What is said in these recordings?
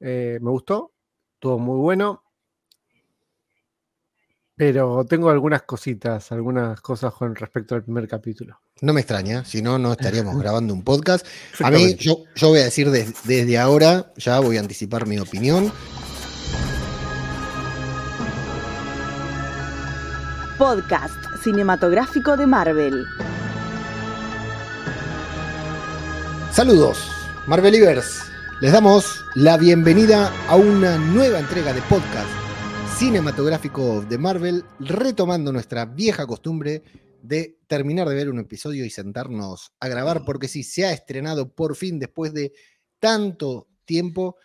Eh, me gustó, estuvo muy bueno. Pero tengo algunas cositas, algunas cosas con respecto al primer capítulo. No me extraña, si no, no estaríamos grabando un podcast. A mí, yo, yo voy a decir desde ahora, ya voy a anticipar mi opinión. Podcast cinematográfico de Marvel. Saludos, Marvelivers. Les damos la bienvenida a una nueva entrega de podcast cinematográfico de Marvel, retomando nuestra vieja costumbre de terminar de ver un episodio y sentarnos a grabar, porque sí, se ha estrenado por fin después de tanto tiempo,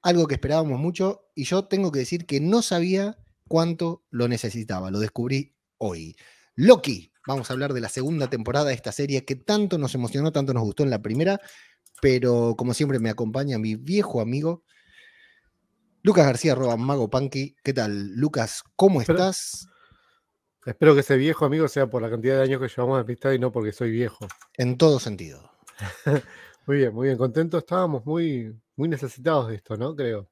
algo que esperábamos mucho, y yo tengo que decir que no sabía cuánto lo necesitaba, lo descubrí hoy. Loki, vamos a hablar de la segunda temporada de esta serie que tanto nos emocionó, tanto nos gustó en la primera, pero como siempre me acompaña mi viejo amigo Lucas García, arroba Mago Punky. ¿Qué tal, Lucas? ¿Cómo estás? Espero que ese viejo amigo sea por la cantidad de años que llevamos de amistad y no porque soy viejo. En todo sentido. muy bien, muy bien. Contento. Estábamos muy, muy necesitados de esto, ¿no? Creo.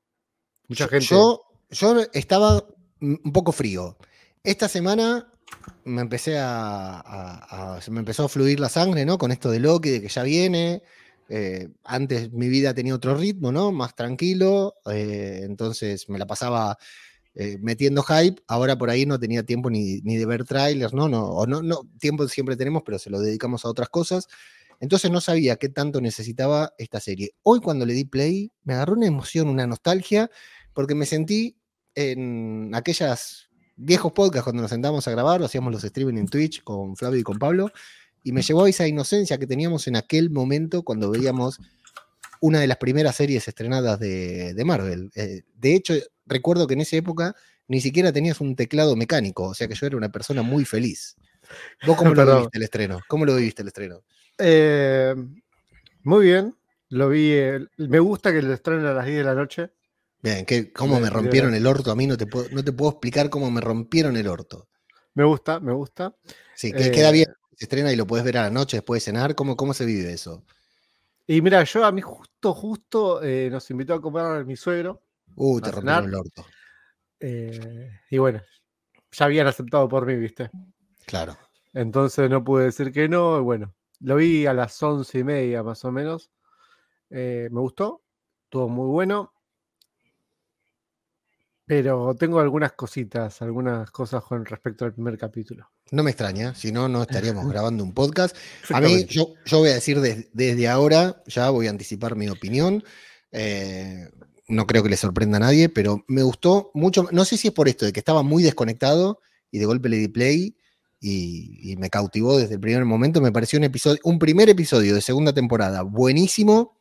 Mucha gente. Yo, yo estaba un poco frío. Esta semana me empecé a, Se me empezó a fluir la sangre, ¿no? Con esto de Loki, de que ya viene. Eh, antes mi vida tenía otro ritmo, ¿no? Más tranquilo, eh, entonces me la pasaba eh, metiendo hype, ahora por ahí no tenía tiempo ni, de ver trailers, ¿no? No, o no, no, tiempo siempre tenemos, pero se lo dedicamos a otras cosas. Entonces no sabía qué tanto necesitaba esta serie. Hoy cuando le di play, me agarró una emoción, una nostalgia, porque me sentí en aquellas viejos podcasts cuando nos sentamos a grabar, hacíamos los streaming en Twitch con Flavio y con Pablo, y me llevó a esa inocencia que teníamos en aquel momento cuando veíamos una de las primeras series estrenadas de, Marvel. Eh, de hecho, recuerdo que en esa época ni siquiera tenías un teclado mecánico, o sea que yo era una persona muy feliz. ¿Vos cómo lo viste el estreno? ¿Cómo lo viste el estreno? Eh, muy bien, lo vi. me gusta que lo estrenen a las 10 de la noche. Bien, que, cómo me rompieron el orto. A mí no te, puedo, no te puedo explicar cómo me rompieron el orto. Me gusta, me gusta. Sí, que queda bien se estrena y lo puedes ver a la noche después de cenar. ¿Cómo, cómo se vive eso? Y mira, yo a mí justo, justo eh, nos invitó a comer mi suegro. Uh, te rompieron el orto. Eh, y bueno, ya habían aceptado por mí, ¿viste? Claro. Entonces no pude decir que no. Y bueno, lo vi a las once y media más o menos. Eh, me gustó, todo muy bueno. Pero tengo algunas cositas, algunas cosas con respecto al primer capítulo. No me extraña, si no, no estaríamos grabando un podcast. A mí, yo, yo voy a decir desde ahora, ya voy a anticipar mi opinión. Eh, no creo que le sorprenda a nadie, pero me gustó mucho. No sé si es por esto, de que estaba muy desconectado y de golpe le di play y, y me cautivó desde el primer momento. Me pareció un episodio, un primer episodio de segunda temporada buenísimo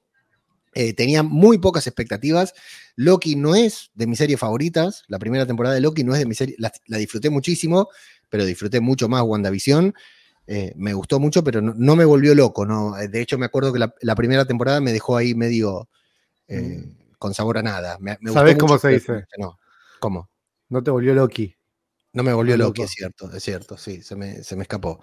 eh, tenía muy pocas expectativas. Loki no es de mis series favoritas. La primera temporada de Loki no es de mi serie. La, disfruté muchísimo, pero disfruté mucho más WandaVision. Eh, me gustó mucho, pero no, me volvió loco. ¿no? Eh, de hecho, me acuerdo que la, primera temporada me dejó ahí medio mm. con sabor a nada. ¿Sabes cómo se dice? No. ¿Cómo? No te volvió Loki. No me volvió Loki, es cierto, es cierto, sí, se me, se me escapó.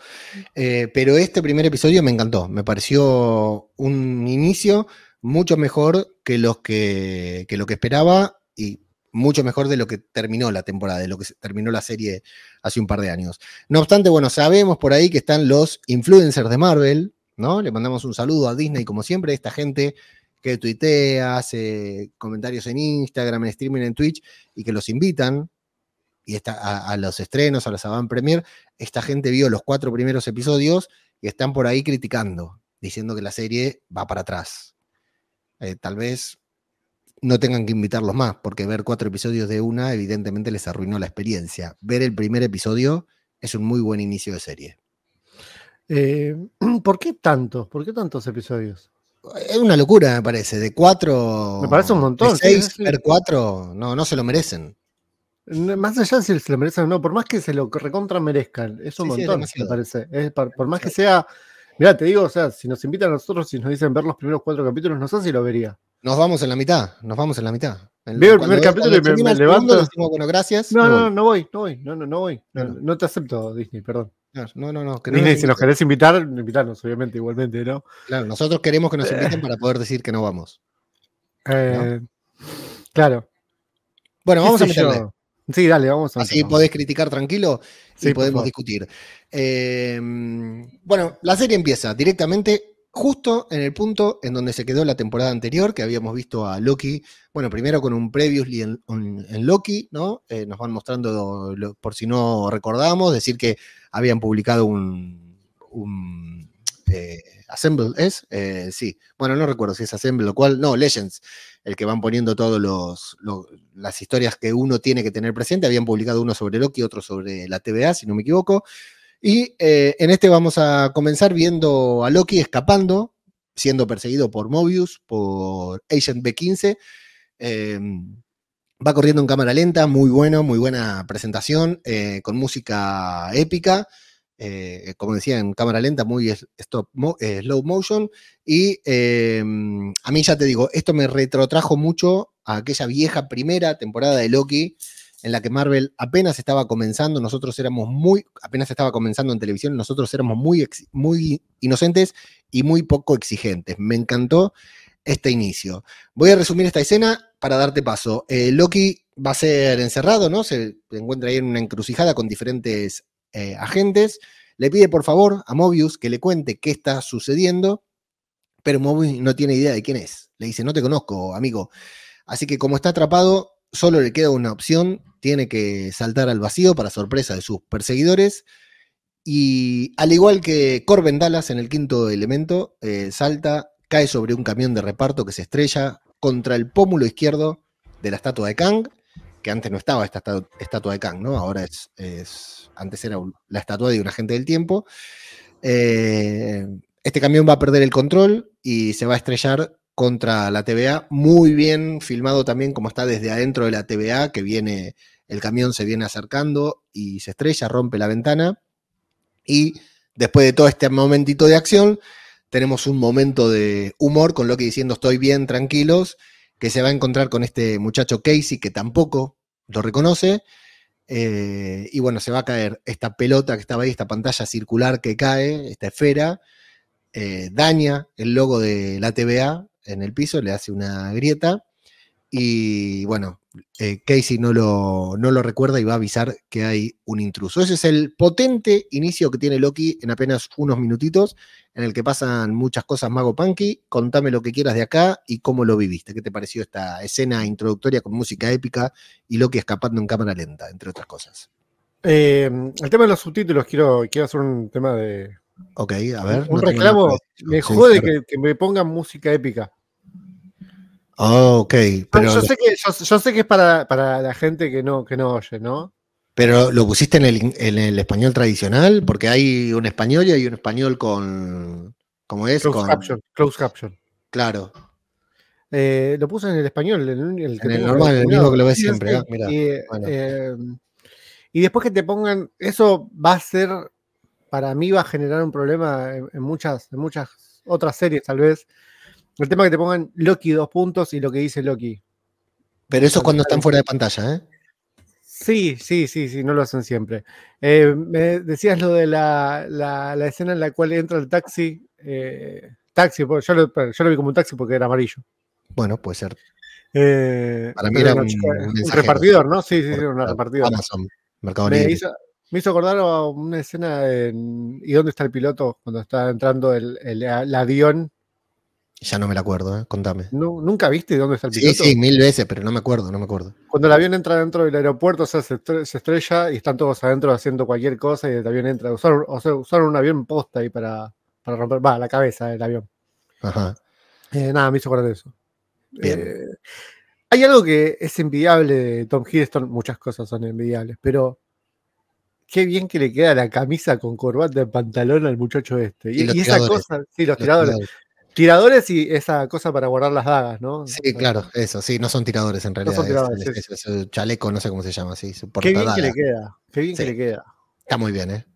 pero este primer episodio me encantó. Me pareció un inicio mucho mejor que, lo que esperaba y mucho mejor de lo que terminó la temporada, de lo que terminó la serie hace un par de años. No obstante, bueno, sabemos por ahí que están los influencers de Marvel, ¿no? Le mandamos un saludo a Disney, como siempre, esta gente que tuitea, hace comentarios en Instagram, en streaming, en Twitch, y que los invitan y está, a, los estrenos, a los avant premier. Esta gente vio los cuatro primeros episodios y están por ahí criticando, diciendo que la serie va para atrás, eh, tal vez no tengan que invitarlos más, porque ver cuatro episodios de una evidentemente les arruinó la experiencia. Ver el primer episodio es un muy buen inicio de serie. Eh, ¿Por qué tantos? ¿Por qué tantos episodios? Es una locura, me parece. De cuatro. Me parece un montón. De seis, ver cuatro, no, no se lo merecen. Más allá de si se lo merecen o no, por más que se lo recontra merezcan, es un montón, me parece. por, más que sea Mira, te digo, o sea, si nos invitan a nosotros y nos dicen ver los primeros cuatro capítulos, no sé si lo vería. Nos vamos en la mitad, nos vamos en la mitad. Veo el primer capítulo y me, levanto. bueno, gracias. No, no, no voy, no voy, no, no, no voy. No, te acepto, Disney, perdón. No, no, no. Disney, si nos querés invitar, invitarnos, obviamente, igualmente, ¿no? Claro, nosotros queremos que nos inviten para poder decir que no vamos. Eh, Claro. Bueno, vamos a meterle. Sí, dale, vamos a Así podés criticar tranquilo y podemos discutir. Em, bueno, la serie empieza directamente justo en el punto en donde se quedó la temporada anterior, que habíamos visto a Loki, bueno, primero con un previously en, en Loki, ¿no? Eh, nos van mostrando, por si no recordamos, decir que habían publicado un, eh, Assemble, ¿es? Eh, sí, bueno, no recuerdo si es Assemble o cual, no, Legends, el que van poniendo todas las historias que uno tiene que tener presente, habían publicado uno sobre Loki, otro sobre la TVA, si no me equivoco, y eh, en este vamos a comenzar viendo a Loki escapando, siendo perseguido por Mobius, por Agent B15. Em, va corriendo en cámara lenta, muy bueno, muy buena presentación, con música épica. Eh, como decía, en cámara lenta, muy stop slow motion. Y em, a mí ya te digo, esto me retrotrajo mucho a aquella vieja primera temporada de Loki, en la que Marvel apenas estaba comenzando, nosotros éramos muy, apenas estaba comenzando en televisión, nosotros éramos muy, muy inocentes y muy poco exigentes. Me encantó este inicio. Voy a resumir esta escena para darte paso. Eh, Loki va a ser encerrado, ¿no? Se encuentra ahí en una encrucijada con diferentes eh, agentes. Le pide por favor a Mobius que le cuente qué está sucediendo, pero Mobius no tiene idea de quién es. Le dice, no te conozco, amigo. Así que como está atrapado, solo le queda una opción, tiene que saltar al vacío para sorpresa de sus perseguidores. Y al igual que Corben Dallas en el quinto elemento, eh, salta, cae sobre un camión de reparto que se estrella contra el pómulo izquierdo de la estatua de Kang, que antes no estaba esta estatua de Kang, ¿no? Ahora es, antes era la estatua de un agente del tiempo. Eh, este camión va a perder el control y se va a estrellar contra la TVA, muy bien filmado también como está desde adentro de la TVA, que viene, el camión se viene acercando y se estrella, rompe la ventana. Y después de todo este momentito de acción, tenemos un momento de humor con lo que diciendo estoy bien, tranquilos, que se va a encontrar con este muchacho Casey que tampoco lo reconoce. Eh, y bueno, se va a caer esta pelota que estaba ahí, esta pantalla circular que cae, esta esfera, eh, daña el logo de la TVA en el piso, le hace una grieta y bueno, eh, Casey no lo, no lo recuerda y va a avisar que hay un intruso. Ese es el potente inicio que tiene Loki en apenas unos minutitos, en el que pasan muchas cosas Mago Punky. Contame lo que quieras de acá y cómo lo viviste. ¿Qué te pareció esta escena introductoria con música épica y Loki escapando en cámara lenta, entre otras cosas? Eh, el tema de los subtítulos, quiero, quiero hacer un tema de, Ok, a ver. Un reclamo. Me jode que, me pongan música épica. Oh, ok. Pero... yo, sé que, yo, sé que es para, la gente que no, que no oye, ¿no? Pero lo pusiste en el, en el español tradicional, porque hay un español y hay un español con. ¿Cómo es? Close caption. Close caption. Claro. Eh, lo puse en el español. En el, en el normal, el mismo que lo ves siempre. Ah, eh, y después que te pongan. Eso va a ser para mí va a generar un problema en, muchas, en muchas otras series, tal vez. El tema que te pongan Loki dos puntos y lo que dice Loki. Pero eso es cuando están fuera de pantalla, ¿eh? Sí, sí, sí, sí, no lo hacen siempre. Eh, me decías lo de la, escena en la cual entra el taxi. Eh, taxi, yo lo, yo lo vi como un taxi porque era amarillo. Bueno, puede ser. Eh, Para mí era un, repartidor, ¿no? Sí, sí, sí, un repartidor. Amazon, Mercado Libre. Me hizo acordar a una escena en ¿Y dónde está el piloto? Cuando está entrando el, avión. Ya no me la acuerdo, ¿eh? contame. ¿Nunca viste dónde está el piloto? Sí, sí, mil veces, pero no me acuerdo, no me acuerdo. Cuando el avión entra dentro del aeropuerto, o sea, se, estrella y están todos adentro haciendo cualquier cosa y el avión entra. Usaron, o sea, usaron un avión posta ahí para, para romper, va, la cabeza del avión. Ajá. Eh, nada, me hizo acordar de eso. Eh, hay algo que es envidiable de Tom Hiddleston, muchas cosas son envidiables, pero qué bien que le queda la camisa con corbata de pantalón al muchacho este. Y, esa cosa, sí, los, tiradores. tiradores. Y esa cosa para guardar las dagas, ¿no? Sí, claro, eso, sí, no son tiradores en realidad. No son tiradores. Es, chaleco, no sé cómo se llama, sí. Qué bien que le queda, qué bien que le queda. Está muy bien, ¿eh?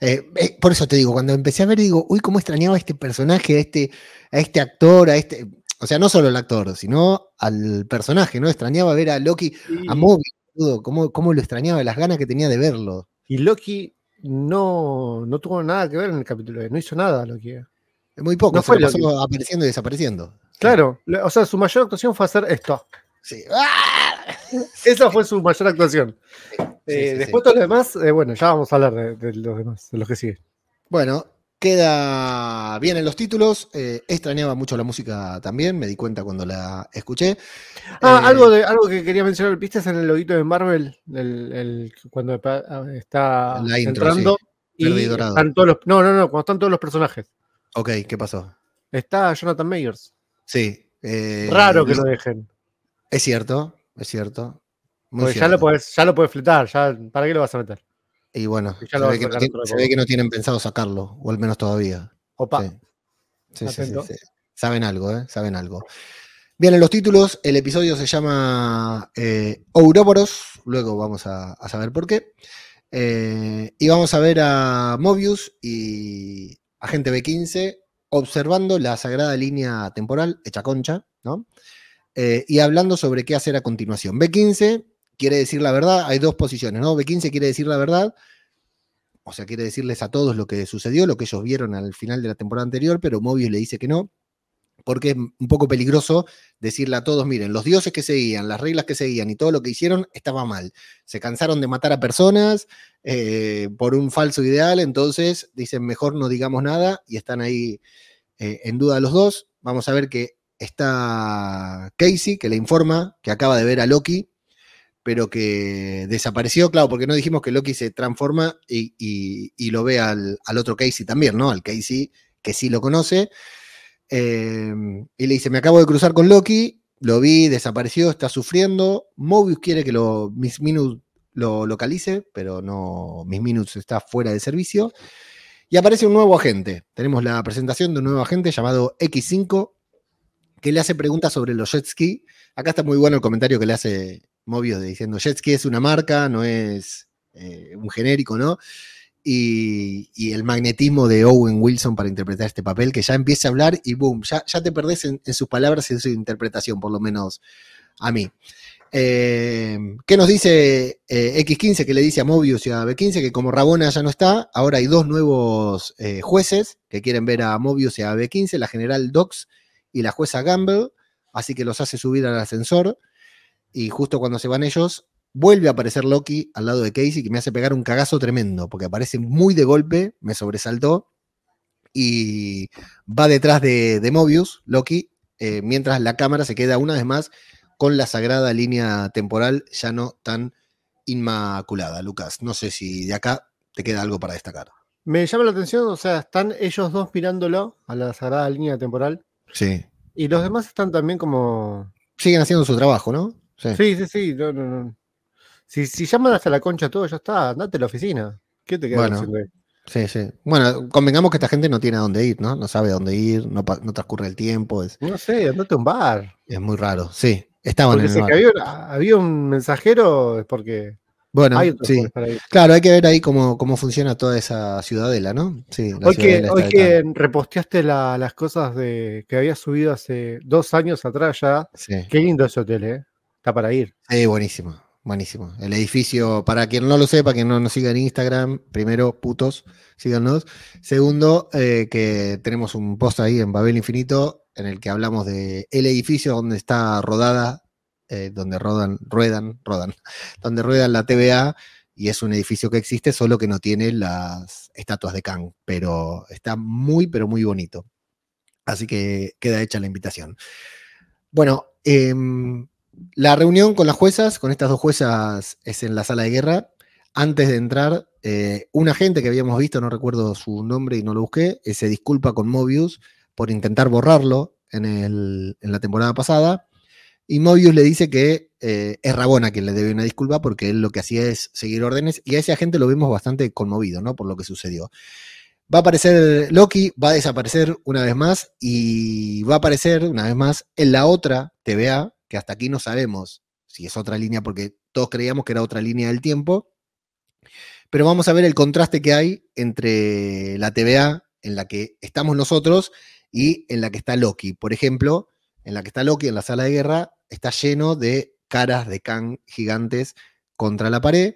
¿eh? ¿eh? por eso te digo, cuando empecé a ver, digo, uy, cómo extrañaba a este personaje, a este, a este actor, a este. O sea, no solo al actor, sino al personaje, ¿no? Extrañaba ver a Loki, a Moby, cómo, cómo lo extrañaba, las ganas que tenía de verlo. Y Loki no, no tuvo nada que ver en el capítulo, no hizo nada Loki. Muy poco, no fue apareciendo y desapareciendo. Claro, o sea, su mayor actuación fue hacer esto. Sí. Esa fue su mayor actuación. Eh, después todo lo demás, eh, bueno, ya vamos a hablar de, los demás, de los que siguen. Bueno, queda bien en los títulos. Eh, extrañaba mucho la música también, me di cuenta cuando la escuché. Ah, algo, de, algo que quería mencionar, ¿viste en el loguito de Marvel? El, cuando está entrando y están todos los, no, no, no, cuando están todos los personajes. Ok, ¿qué pasó? Está Jonathan Mayers. Sí. Raro que lo dejen. Es cierto, es cierto. ya lo puedes, ya lo puedes fletar, ya, ¿para qué lo vas a meter? Y bueno, se, ve que no, tienen pensado sacarlo, o al menos todavía. Opa. Sí. Sí, sí, Saben algo, ¿eh? Saben algo. Bien, en los títulos, el episodio se llama eh, Ouroboros, luego vamos a, saber por qué. Eh, y vamos a ver a Mobius y Agente B15 observando la sagrada línea temporal hecha concha, ¿no? Eh, y hablando sobre qué hacer a continuación. B15 quiere decir la verdad, hay dos posiciones, ¿no? B15 quiere decir la verdad, o sea, quiere decirles a todos lo que sucedió, lo que ellos vieron al final de la temporada anterior, pero Mobius le dice que no, porque es un poco peligroso decirle a todos, miren, los dioses que seguían, las reglas que seguían y todo lo que hicieron estaba mal. Se cansaron de matar a personas eh, por un falso ideal, entonces dicen, mejor no digamos nada y están ahí eh, en duda los dos. Vamos a ver que está Casey, que le informa que acaba de ver a Loki, pero que desapareció, claro, porque no dijimos que Loki se transforma y, lo ve al, otro Casey también, ¿no? Al Casey que sí lo conoce. Em, y le dice, me acabo de cruzar con Loki, lo vi, desapareció, está sufriendo. Mobius quiere que lo, Miss Minutes lo localice, pero no, Miss Minutes está fuera de servicio. Y aparece un nuevo agente. Tenemos la presentación de un nuevo agente llamado X5, que le hace preguntas sobre los jet ski. Acá está muy bueno el comentario que le hace Mobius diciendo jet ski es una marca, no es eh, un genérico, ¿no? Y, el magnetismo de Owen Wilson para interpretar este papel, que ya empieza a hablar y boom, ya, ya te perdés en, sus palabras y en su interpretación, por lo menos a mí. Eh, ¿Qué nos dice eh, X15 que le dice a Mobius y a B15 que como Rabona ya no está, ahora hay dos nuevos jueces que quieren ver a Mobius y a B15, la general Dox y la jueza Gamble, así que los hace subir al ascensor. Y justo cuando se van ellos, vuelve a aparecer Loki al lado de Casey, que me hace pegar un cagazo tremendo, porque aparece muy de golpe, me sobresaltó. Y va detrás de, Mobius, Loki, eh, mientras la cámara se queda una vez más con la sagrada línea temporal ya no tan inmaculada. Lucas, no sé si de acá te queda algo para destacar. Me llama la atención, o sea, están ellos dos mirándolo a la sagrada línea temporal Sí. Y los demás están también como. Siguen haciendo su trabajo, ¿no? Sí, sí, sí. No, no, no. Si, si llaman hasta la concha todo, ya está, andate a la oficina. ¿Qué te queda bueno, Sí, sí. Bueno, convengamos que esta gente no tiene a dónde ir, ¿no? No sabe a dónde ir, no, no transcurre el tiempo. Es, no sé, andate a un bar. Es muy raro, sí. Estaban en el bar. había, había, un mensajero, es porque bueno, sí. Claro, hay que ver ahí cómo, cómo funciona toda esa ciudadela, ¿no? Sí, hoy que, hoy que reposteaste las cosas de, que había subido hace dos años atrás ya. Qué lindo ese hotel, ¿eh? Está para ir. Sí, buenísimo, buenísimo. El edificio, para quien no lo sepa, quien no nos siga en Instagram, primero, putos, síganos. Segundo, eh, que tenemos un post ahí en Babel Infinito en el que hablamos de el edificio donde está rodada eh, donde rodan, ruedan, rodan, donde ruedan la TVA y es un edificio que existe, solo que no tiene las estatuas de Kang, pero está muy, pero muy bonito. Así que queda hecha la invitación. Bueno, em, la reunión con las juezas, con estas dos juezas, es en la sala de guerra. Antes de entrar, eh, un agente que habíamos visto, no recuerdo su nombre y no lo busqué, eh, se disculpa con Mobius por intentar borrarlo en, la temporada pasada y Mobius le dice que eh, es Rabona quien le debe una disculpa porque él lo que hacía es seguir órdenes y a ese agente lo vemos bastante conmovido, ¿no? Por lo que sucedió. Va a aparecer Loki, va a desaparecer una vez más y va a aparecer una vez más en la otra TVA, que hasta aquí no sabemos si es otra línea porque todos creíamos que era otra línea del tiempo. Pero vamos a ver el contraste que hay entre la TVA en la que estamos nosotros y en la que está Loki. Por ejemplo, en la que está Loki en la sala de guerra, está lleno de caras de Kang gigantes contra la pared.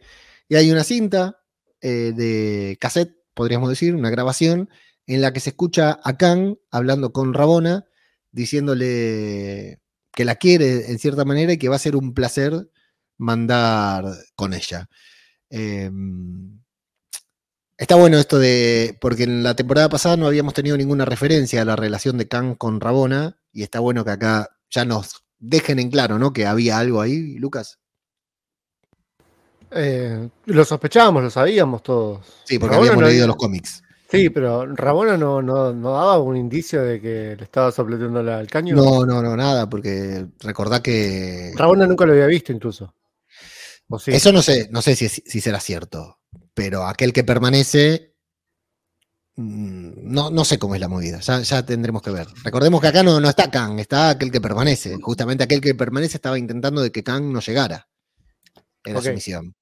Y hay una cinta eh, de cassette, podríamos decir, una grabación, en la que se escucha a Kang hablando con Rabona, diciéndole que la quiere en cierta manera y que va a ser un placer mandar con ella. Em, está bueno esto de, porque en la temporada pasada no habíamos tenido ninguna referencia a la relación de Kang con Rabona, y está bueno que acá ya nos dejen en claro, ¿no? Que había algo ahí, Lucas. Eh, lo sospechábamos, lo sabíamos todos. Sí, porque habíamos leído los cómics. Sí, pero Rabona no, no, daba un indicio de que le estaba sopleteando al caño. No, no, no, nada, porque recordá que. Rabona nunca lo había visto incluso. Eso no sé, no sé si, si, será cierto, pero aquel que permanece, mm, no, no sé cómo es la movida, ya, tendremos que ver. Recordemos que acá no, no está Kang, está aquel que permanece. Justamente aquel que permanece estaba intentando de que Kang no llegara. Era su misión.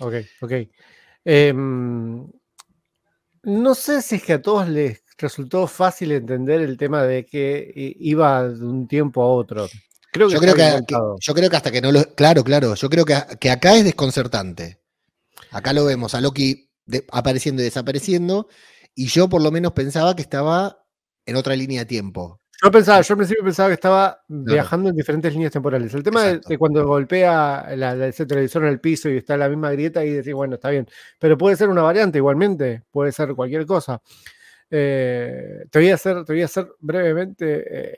Ok, ok. Em, no sé si es que a todos les resultó fácil entender el tema de que iba de un tiempo a otro. Creo que yo, creo que, yo creo que hasta que no lo. Claro, claro. Yo creo que, que acá es desconcertante. Acá lo vemos a Loki apareciendo y desapareciendo. Y yo por lo menos pensaba que estaba en otra línea de tiempo. Yo pensaba, yo al principio pensaba que estaba viajando en diferentes líneas temporales. El tema de, cuando golpea la, ese televisor en el piso y está en la misma grieta y decir, bueno, está bien. Pero puede ser una variante igualmente, puede ser cualquier cosa. Eh, te, voy a hacer, te voy a hacer brevemente, eh,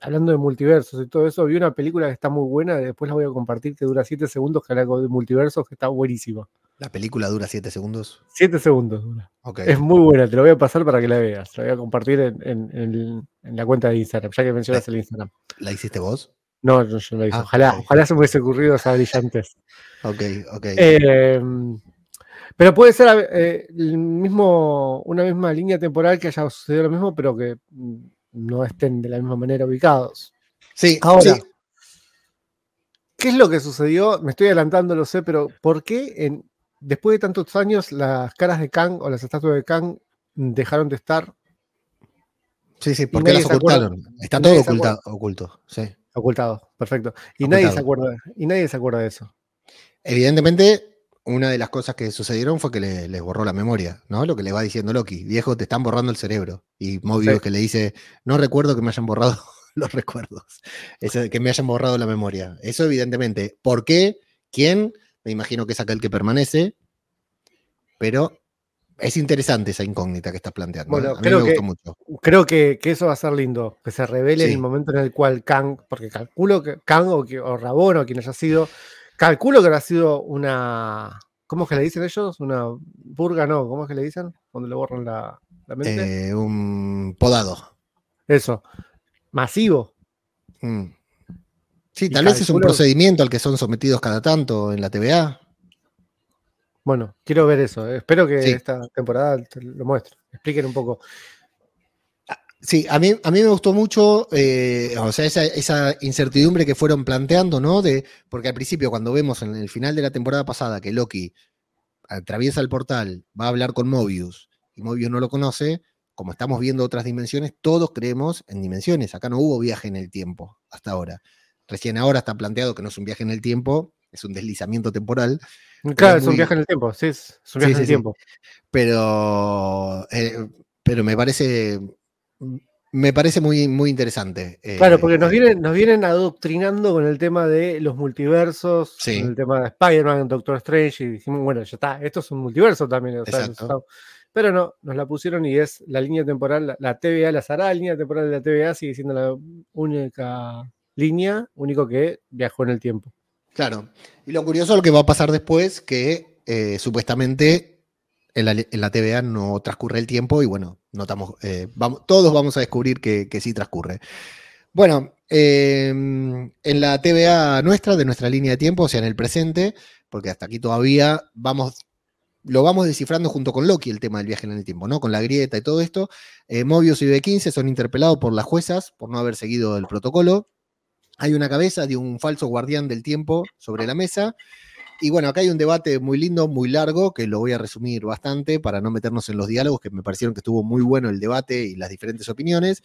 hablando de multiversos y todo eso, vi una película que está muy buena, después la voy a compartir, que dura 7 segundos, que habla de multiversos, que está buenísima. ¿La película dura 7 segundos? 7 segundos dura. Es muy buena, te lo voy a pasar para que la veas. La voy a compartir en, la cuenta de Instagram, ya que mencionas el Instagram. ¿La hiciste vos? No, yo no la hice. Ah, ojalá, ojalá se me hubiese ocurrido esa brillantez. Ok, ok. Em, pero puede ser eh, el mismo, una misma línea temporal que haya sucedido lo mismo, pero que no estén de la misma manera ubicados. Sí, ahora. ¿Qué es lo que sucedió? Me estoy adelantando, lo sé, pero ¿por qué en, después de tantos años, las caras de Kang o las estatuas de Kang dejaron de estar. Sí, sí, porque las ocultaron. Está todo ocultado, oculto, sí. Ocultado, perfecto. Y nadie se acuerda, y nadie se acuerda de eso. Evidentemente, una de las cosas que sucedieron fue que le, les borró la memoria, ¿no? Lo que le va diciendo Loki, viejo, te están borrando el cerebro. Y Mobius que le dice, no recuerdo que me hayan borrado los recuerdos, que me hayan borrado la memoria. Eso evidentemente. ¿Por qué? ¿Quién? Me imagino que es aquel que permanece, pero es interesante esa incógnita que estás planteando. Bueno, ¿eh? creo, que, mucho. creo que, eso va a ser lindo, que se revele en el momento en el cual Kang, porque calculo que Kang o, o Rabón o quien haya sido, calculo que habrá sido una. ¿Cómo es que le dicen ellos? Una burga, no, ¿cómo es que le dicen? Cuando le borran la, mente. Eh, un podado. Eso. Masivo. Mm. Sí, tal vez es un procedimiento al que son sometidos cada tanto en la TVA. Bueno, quiero ver eso. Espero que esta temporada lo muestre. Expliquen un poco. Ah, sí, a mí, a mí me gustó mucho, eh, o sea, esa, incertidumbre que fueron planteando, ¿no? De, porque al principio, cuando vemos en el final de la temporada pasada que Loki atraviesa el portal, va a hablar con Mobius, y Mobius no lo conoce, como estamos viendo otras dimensiones, todos creemos en dimensiones. Acá no hubo viaje en el tiempo hasta ahora. Recién ahora está planteado que no es un viaje en el tiempo, es un deslizamiento temporal. Claro, es, un viaje en el tiempo, sí, es un viaje en el tiempo. Pero, eh, pero me parece me parece muy, muy interesante. claro, porque nos eh, vienen, nos vienen adoctrinando con el tema de los multiversos, con el tema de Spider-Man, Doctor Strange, y dijimos, bueno, ya está, esto es un multiverso también. pero no, nos la pusieron y es la línea temporal, la, TVA la hará, la línea temporal de la TVA sigue siendo la única línea, único que viajó en el tiempo. Claro. Y lo curioso es lo que va a pasar después, que eh, supuestamente en la, TVA no transcurre el tiempo y bueno, notamos, eh, vamos, todos vamos a descubrir que, sí transcurre. Bueno, em, en la TVA nuestra, de nuestra línea de tiempo, o sea, en el presente, porque hasta aquí todavía vamos, lo vamos descifrando junto con Loki el tema del viaje en el tiempo, ¿no? Con la grieta y todo esto. Eh, Mobius y B15 son interpelados por las juezas por no haber seguido el protocolo hay una cabeza de un falso guardián del tiempo sobre la mesa. Y bueno, acá hay un debate muy lindo, muy largo, que lo voy a resumir bastante para no meternos en los diálogos, que me parecieron que estuvo muy bueno el debate y las diferentes opiniones.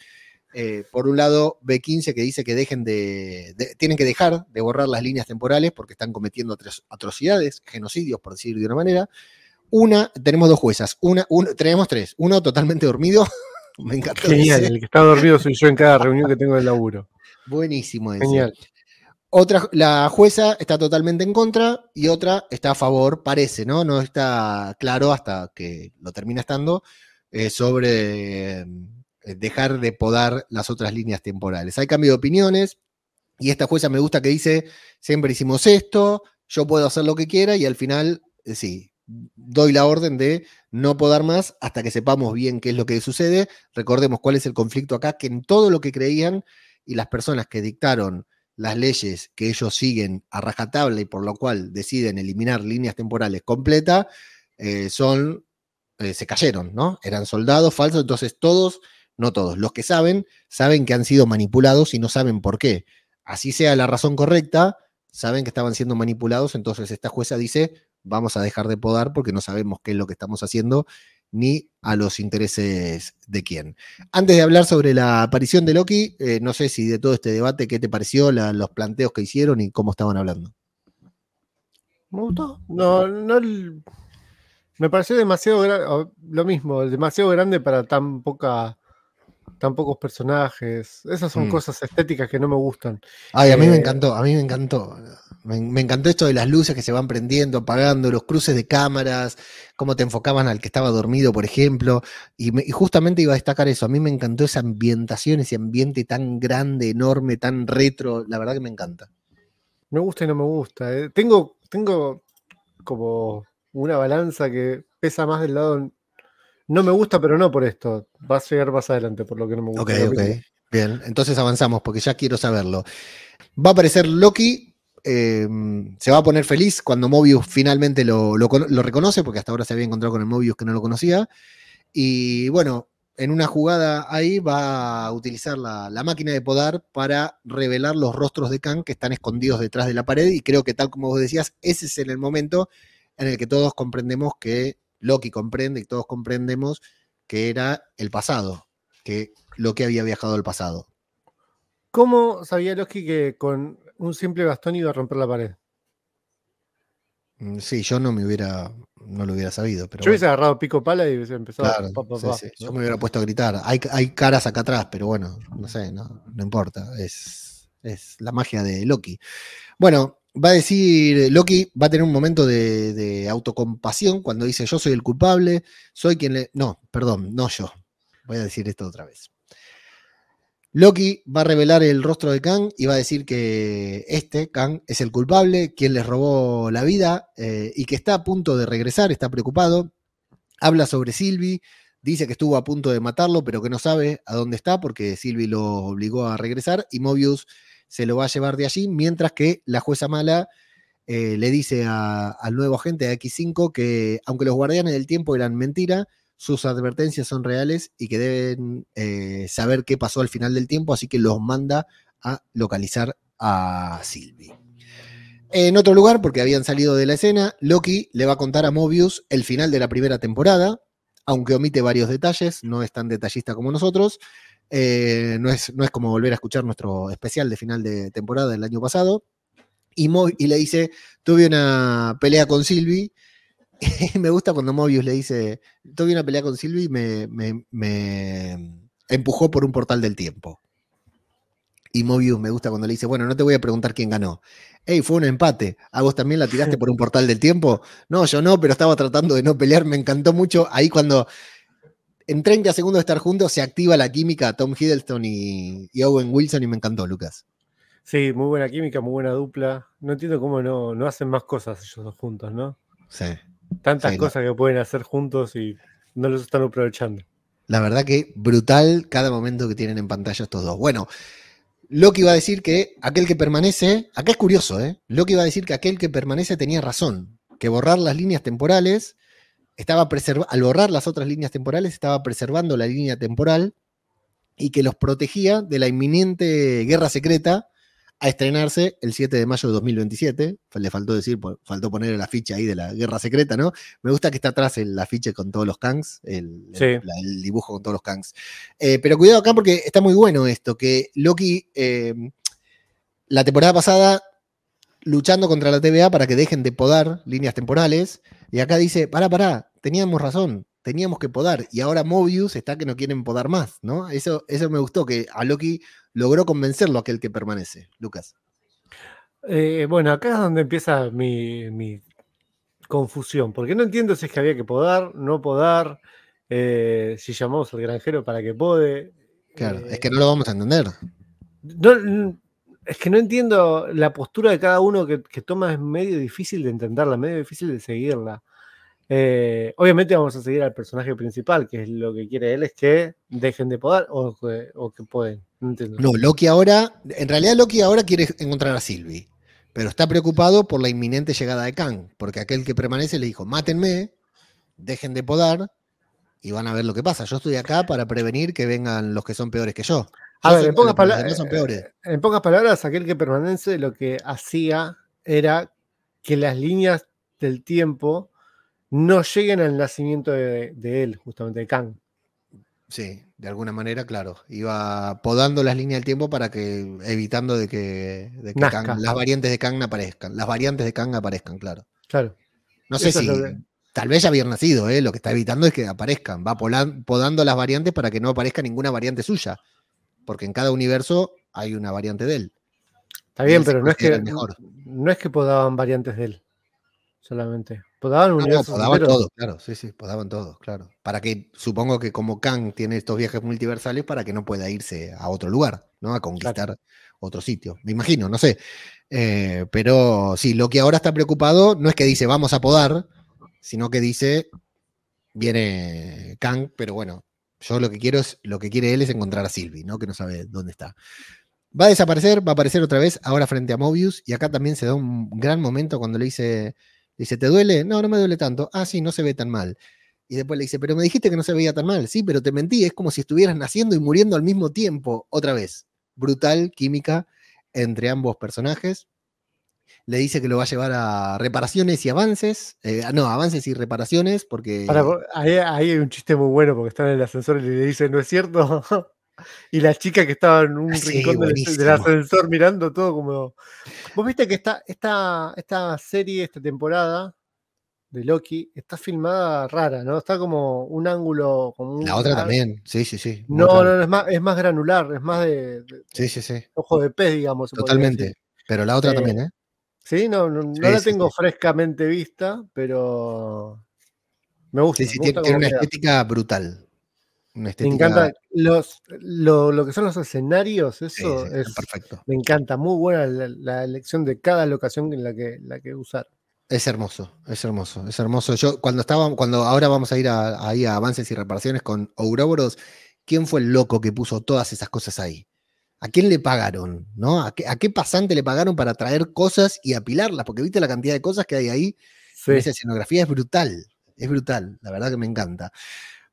Eh, por un lado, B15 que dice que dejen de, tienen que dejar de borrar las líneas temporales porque están cometiendo atrocidades, genocidios, por decir de una manera. Una, tenemos dos juezas, una, tenemos tres, uno totalmente dormido, me encanta. Genial, el que está dormido soy yo en cada reunión que tengo del laburo. Buenísimo Genial. Otra, la jueza está totalmente en contra y otra está a favor, parece, ¿no? No está claro hasta que lo termina estando eh, sobre eh, dejar de podar las otras líneas temporales. Hay cambio de opiniones y esta jueza me gusta que dice, siempre hicimos esto, yo puedo hacer lo que quiera y al final, eh, sí, doy la orden de no podar más hasta que sepamos bien qué es lo que sucede. Recordemos cuál es el conflicto acá, que en todo lo que creían y las personas que dictaron las leyes que ellos siguen a rajatabla y por lo cual deciden eliminar líneas temporales completas, eh, son, eh, se cayeron, ¿no? Eran soldados falsos, entonces todos, no todos, los que saben, saben que han sido manipulados y no saben por qué. Así sea la razón correcta, saben que estaban siendo manipulados, entonces esta jueza dice, vamos a dejar de podar porque no sabemos qué es lo que estamos haciendo ni a los intereses de quién. Antes de hablar sobre la aparición de Loki, eh, no sé si de todo este debate, ¿qué te pareció los planteos que hicieron y cómo estaban hablando? Me gustó. No, no. Me pareció demasiado lo mismo, demasiado grande para tan poca tan pocos personajes. Esas son mm. cosas estéticas que no me gustan. Ay, a mí me eh, encantó, a mí me encantó. Me, encantó esto de las luces que se van prendiendo, apagando, los cruces de cámaras, cómo te enfocaban al que estaba dormido, por ejemplo. Y, justamente iba a destacar eso. A mí me encantó esa ambientación, ese ambiente tan grande, enorme, tan retro. La verdad que me encanta. Me gusta y no me gusta. Eh. Tengo, tengo como una balanza que pesa más del lado no me gusta, pero no por esto. Va a llegar más adelante, por lo que no me gusta. Ok, ok. Bien, entonces avanzamos porque ya quiero saberlo. Va a aparecer Loki. Em, se va a poner feliz cuando Mobius finalmente lo, reconoce, porque hasta ahora se había encontrado con el Mobius que no lo conocía. Y bueno, en una jugada ahí va a utilizar la, máquina de podar para revelar los rostros de Kang que están escondidos detrás de la pared. Y creo que tal como vos decías, ese es el momento en el que todos comprendemos que Loki comprende y todos comprendemos que era el pasado, que Loki había viajado al pasado. ¿Cómo sabía Loki que con un simple bastón iba a romper la pared? Mm, sí, yo no me hubiera, no lo hubiera sabido. Pero yo hubiese agarrado pico pala y hubiese empezado a... Yo me hubiera puesto a gritar. Hay, hay, caras acá atrás, pero bueno, no sé, no, no importa. Es, es la magia de Loki. Bueno, va a decir, Loki va a tener un momento de, autocompasión cuando dice yo soy el culpable, soy quien le... No, perdón, no yo. Voy a decir esto otra vez. Loki va a revelar el rostro de Kang y va a decir que este, Kang, es el culpable, quien les robó la vida eh, y que está a punto de regresar, está preocupado. Habla sobre Sylvie, dice que estuvo a punto de matarlo, pero que no sabe a dónde está porque Sylvie lo obligó a regresar y Mobius se lo va a llevar de allí, mientras que la jueza mala eh, le dice al nuevo agente de X5 que aunque los guardianes del tiempo eran mentira, sus advertencias son reales y que deben eh, saber qué pasó al final del tiempo, así que los manda a localizar a Sylvie. En otro lugar, porque habían salido de la escena, Loki le va a contar a Mobius el final de la primera temporada, aunque omite varios detalles, no es tan detallista como nosotros. Eh, no, es, no es como volver a escuchar nuestro especial de final de temporada del año pasado. Y, y le dice, tuve una pelea con Silvi. Me gusta cuando Mobius le dice, tuve una pelea con Silvi y me, me, empujó por un portal del tiempo. Y Mobius me gusta cuando le dice, bueno, no te voy a preguntar quién ganó. Hey, fue un empate. ¿A vos también la tiraste por un portal del tiempo? No, yo no, pero estaba tratando de no pelear. Me encantó mucho. Ahí cuando en 30 segundos de estar juntos se activa la química Tom Hiddleston y, Owen Wilson y me encantó, Lucas. Sí, muy buena química, muy buena dupla. No entiendo cómo no, no hacen más cosas ellos dos juntos, ¿no? Sí. Tantas cosas que pueden hacer juntos y no los están aprovechando. La verdad que brutal cada momento que tienen en pantalla estos dos. Bueno, Loki va a decir que aquel que permanece, acá es curioso, ¿eh? Loki va a decir que aquel que permanece tenía razón, que borrar las líneas temporales estaba al borrar las otras líneas temporales, estaba preservando la línea temporal y que los protegía de la inminente guerra secreta a estrenarse el 7 de mayo de 2027. Le faltó decir, faltó poner la ficha ahí de la guerra secreta, ¿no? Me gusta que está atrás el afiche con todos los Kangs, el, dibujo con todos los Kangs. Eh, pero cuidado acá porque está muy bueno esto, que Loki, eh, la temporada pasada, luchando contra la TVA para que dejen de podar líneas temporales, y acá dice, pará, pará, teníamos razón. Teníamos que podar. Y ahora Mobius está que no quieren podar más, ¿no? Eso, eso me gustó, que a Loki logró convencerlo a aquel que permanece. Lucas. Eh, bueno, acá es donde empieza mi, confusión, porque no entiendo si es que había que podar, no podar, eh, si llamamos al granjero para que pode. Claro, es que no lo vamos a entender. es que no entiendo la postura de cada uno que, que, toma, es medio difícil de entenderla, medio difícil de seguirla. Eh, obviamente vamos a seguir al personaje principal, que es lo que quiere él, es que dejen de podar o, que pueden. No, no, Loki ahora, en realidad Loki ahora quiere encontrar a Sylvie, pero está preocupado por la inminente llegada de Kang, porque aquel que permanece le dijo, mátenme, dejen de podar y van a ver lo que pasa. Yo estoy acá para prevenir que vengan los que son peores que yo. a ver, en pocas, palabras, en pocas palabras, aquel que permanece lo que hacía era que las líneas del tiempo no lleguen al nacimiento de, él, justamente de Kang. Sí, de alguna manera, claro. Iba podando las líneas del tiempo para que, evitando de que, las variantes de Kang aparezcan. Las variantes de Kang aparezcan, claro. Claro. No sé si. Tal vez ya había nacido, ¿eh? lo que está evitando es que aparezcan. Va podando las variantes para que no aparezca ninguna variante suya. Porque en cada universo hay una variante de él. Está bien, pero no es, que, no es que podaban variantes de él solamente. Podaban no, podaban todo, claro, sí, sí, podaban todo, claro. Para que, supongo que como Kang tiene estos viajes multiversales, para que no pueda irse a otro lugar, ¿no? A conquistar otro sitio. Me imagino, no sé. Eh, pero sí, lo que ahora está preocupado no es que dice vamos a podar, sino que dice viene Kang, pero bueno, yo lo que quiero es, lo que quiere él es encontrar a Sylvie, ¿no? Que no sabe dónde está. Va a desaparecer, va a aparecer otra vez, ahora frente a Mobius, y acá también se da un gran momento cuando le dice Dice, ¿te duele? No, no me duele tanto. Ah, sí, no se ve tan mal. Y después le dice, pero me dijiste que no se veía tan mal. Sí, pero te mentí, es como si estuvieras naciendo y muriendo al mismo tiempo. Otra vez, brutal química entre ambos personajes. Le dice que lo va a llevar a reparaciones y avances. Eh, no, avances y reparaciones, porque. ahí, hay un chiste muy bueno, porque están en el ascensor y le dice, ¿no es cierto? y la chica que estaba en un rincón del, ascensor mirando todo como. Vos viste que esta, esta, esta serie, esta temporada de Loki, está filmada rara, ¿no? Está como un ángulo. Como la otra también, sí, sí, sí. No, no, es más, es más granular, es más de, Sí, sí, sí. Ojo de pez, digamos. Totalmente. Pero la otra también, ¿eh? Sí, no, no, la tengo frescamente vista, pero. Me gusta. Sí, sí, tiene una estética brutal. Me encanta los, lo, que son los escenarios, eso es perfecto. Me encanta, muy buena la, elección de cada locación en la que, la que usar. Es hermoso, es hermoso, es hermoso. Yo cuando estaba, cuando ahora vamos a ir a, ahí a avances y reparaciones con Ouroboros, ¿quién fue el loco que puso todas esas cosas ahí? ¿A quién le pagaron? ¿No? ¿A qué, pasante le pagaron para traer cosas y apilarlas? Porque viste la cantidad de cosas que hay ahí. Esa escenografía es brutal, es brutal, la verdad que me encanta.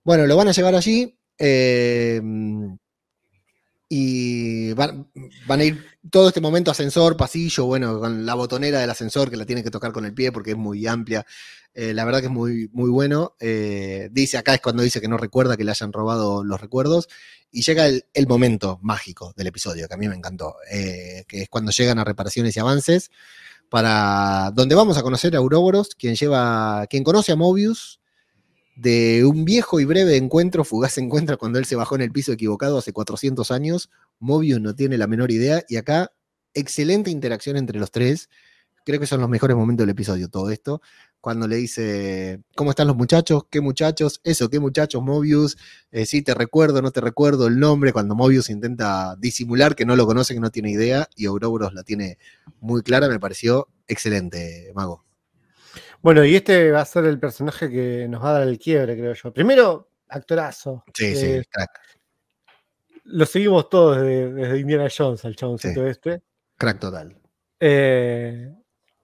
Bueno, lo van a llevar allí em, y van, a ir todo este momento ascensor, pasillo, bueno, con la botonera del ascensor que la tiene que tocar con el pie porque es muy amplia. Eh, la verdad que es muy, muy bueno. Eh, dice acá es cuando dice que no recuerda que le hayan robado los recuerdos. Y llega el, momento mágico del episodio, que a mí me encantó, eh, que es cuando llegan a reparaciones y avances, para donde vamos a conocer a Ouroboros, quien lleva, quien conoce a Mobius, de un viejo y breve encuentro, fugaz encuentro cuando él se bajó en el piso equivocado hace 400 años. Mobius no tiene la menor idea y acá excelente interacción entre los tres. Creo que son los mejores momentos del episodio todo esto. Cuando le dice, ¿cómo están los muchachos? ¿Qué muchachos? Eso, ¿qué muchachos? Mobius, eh, sí, te recuerdo, no te recuerdo el nombre. Cuando Mobius intenta disimular que no lo conoce, que no tiene idea, y Ouroboros la tiene muy clara, me pareció excelente, Mago. Bueno, y este va a ser el personaje que nos va a dar el quiebre, creo yo. Primero, actorazo. Sí, sí, eh, crack. Lo seguimos todos desde, Indiana Jones, al chaboncito este. Crack total. Eh,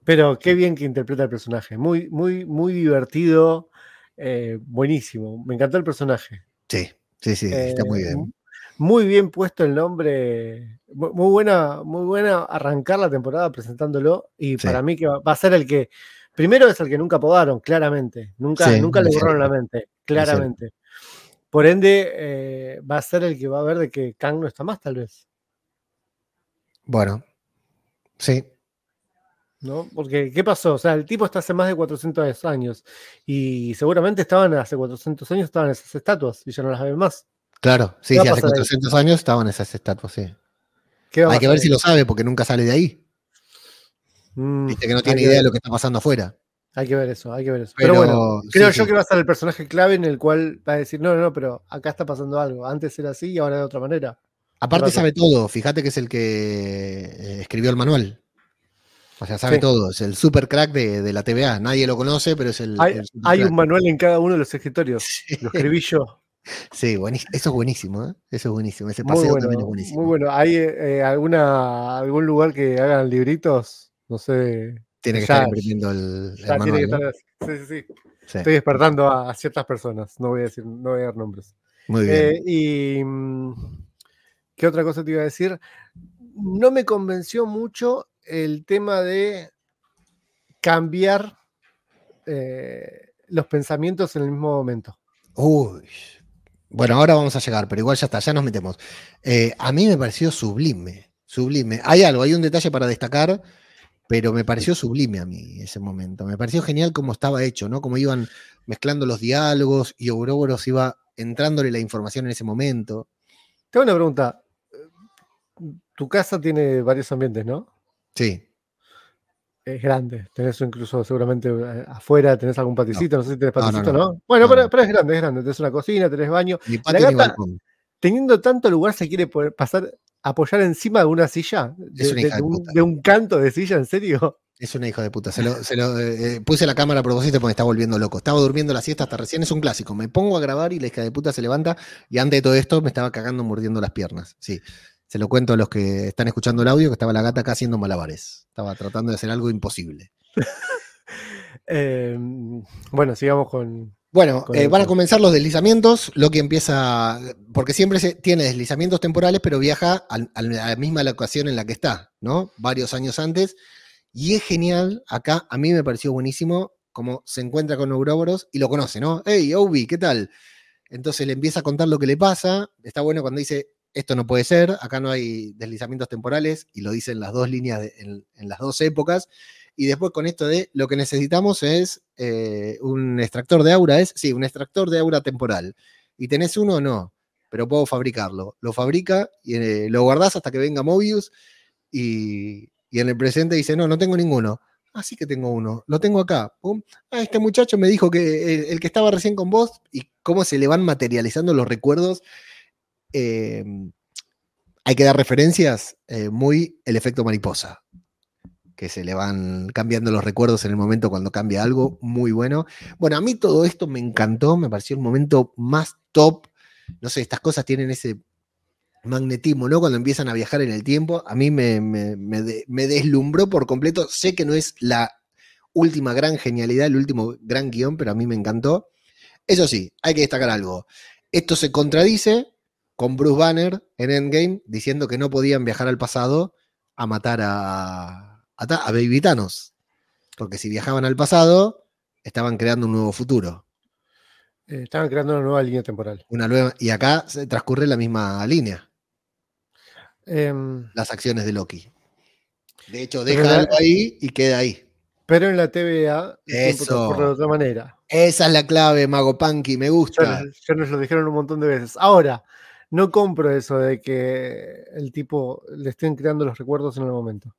pero qué bien que interpreta el personaje. Muy, muy, muy divertido. Eh, buenísimo. Me encantó el personaje. Sí, sí, sí, está muy bien. Muy bien puesto el nombre. Muy buena, muy buena arrancar la temporada presentándolo. Y para mí que va a ser el que Primero es el que nunca podaron, claramente. Nunca, nunca le borraron la mente, claramente. Por ende, eh, va a ser el que va a ver de que Kang no está más, tal vez. Bueno, sí. ¿no? Porque, ¿qué pasó? O sea, el tipo está hace más de 400 años y seguramente estaban hace 400 años estaban esas estatuas y ya no las ven más. Claro, sí, sí hace 400 años estaban esas estatuas, sí. Hay que ver si lo sabe porque nunca sale de ahí. Mm, Viste que no tiene idea de lo que está pasando afuera. Hay que ver eso, hay que ver eso. Pero, bueno, creo yo que va a ser el personaje clave en el cual va a decir, no, no, no, pero acá está pasando algo. Antes era así y ahora de otra manera. Aparte sabe todo, fíjate que es el que eh, escribió el manual. O sea, sabe todo, es el super crack de, la TVA. Nadie lo conoce, pero es el. Hay, un manual en cada uno de los escritorios. Lo escribí yo. Sí, eso es buenísimo, ¿eh? Eso es buenísimo. Ese paseo también es buenísimo. Muy bueno. ¿Hay eh, alguna, algún lugar que hagan libritos? No sé. Tiene que estar imprimiendo el, manual. sí, sí, sí, Estoy despertando a, ciertas personas. No voy a decir, no voy a dar nombres. Muy bien. Eh, y. Mm, ¿Qué otra cosa te iba a decir? No me convenció mucho el tema de cambiar eh, los pensamientos en el mismo momento. Uy. Bueno, ahora vamos a llegar, pero igual ya está, ya nos metemos. Eh, a mí me pareció sublime, sublime. Hay algo, hay un detalle para destacar, pero me pareció sublime a mí ese momento. Me pareció genial cómo estaba hecho, ¿no? Cómo iban mezclando los diálogos y Ouroboros iba entrándole la información en ese momento. Tengo una pregunta. Tu casa tiene varios ambientes, ¿no? Sí. Es grande. Tenés incluso seguramente eh, afuera, tenés algún paticito, no, sé si tenés paticito, ¿no? Bueno, pero, es grande, es grande. Tenés una cocina, tenés baño. la gata, teniendo tanto lugar, se quiere poder pasar, apoyar encima de una silla. De, un, canto de silla, ¿en serio? Es una hija de puta. Se lo, eh, eh, puse la cámara a propósito porque me está volviendo loco. Estaba durmiendo la siesta hasta recién, es un clásico. Me pongo a grabar y la hija de puta se levanta y antes de todo esto me estaba cagando mordiendo las piernas. Sí. Se lo cuento a los que están escuchando el audio, que estaba la gata acá haciendo malabares. Estaba tratando de hacer algo imposible. Em, bueno, sigamos con... Bueno, eh, van a comenzar los deslizamientos. Lo que empieza, porque siempre se, tiene deslizamientos temporales, pero viaja a, la misma locación en la que está, ¿no? Varios años antes. Y es genial, acá a mí me pareció buenísimo, como se encuentra con Ouroboros y lo conoce, ¿no? Hey, Obi, ¿qué tal? Entonces le empieza a contar lo que le pasa. Está bueno cuando dice, esto no puede ser, acá no hay deslizamientos temporales, y lo dicen las dos líneas en, las dos épocas. Y después con esto de lo que necesitamos es eh, un extractor de aura, es, sí, un extractor de aura temporal. ¿Y tenés uno o no? Pero puedo fabricarlo. Lo fabrica y eh, lo guardás hasta que venga Mobius y, en el presente dice, no, no tengo ninguno. Ah, sí que tengo uno. Lo tengo acá. Ah, este muchacho me dijo que el, que estaba recién con vos y cómo se le van materializando los recuerdos Em, hay que dar referencias, eh, muy el efecto mariposa, que se le van cambiando los recuerdos en el momento cuando cambia algo, muy bueno. Bueno, a mí todo esto me encantó, me pareció el momento más top. No sé, estas cosas tienen ese magnetismo, ¿no? Cuando empiezan a viajar en el tiempo, a mí me, me deslumbró por completo. Sé que no es la última gran genialidad, el último gran guion, pero a mí me encantó. Eso sí, hay que destacar algo. Esto se contradice con Bruce Banner en Endgame diciendo que no podían viajar al pasado a matar a, a, Baby Thanos. Porque si viajaban al pasado, estaban creando un nuevo futuro. Eh, estaban creando una nueva línea temporal. Una nueva, y acá se transcurre la misma línea. Em, las acciones de Loki. De hecho, deja algo ahí y queda ahí. Pero en la TVA Eso. de otra manera. Esa es la clave, Mago Punky, me gusta. Ya nos lo dijeron un montón de veces. Ahora, no compro eso de que el tipo le estén creando los recuerdos en el momento.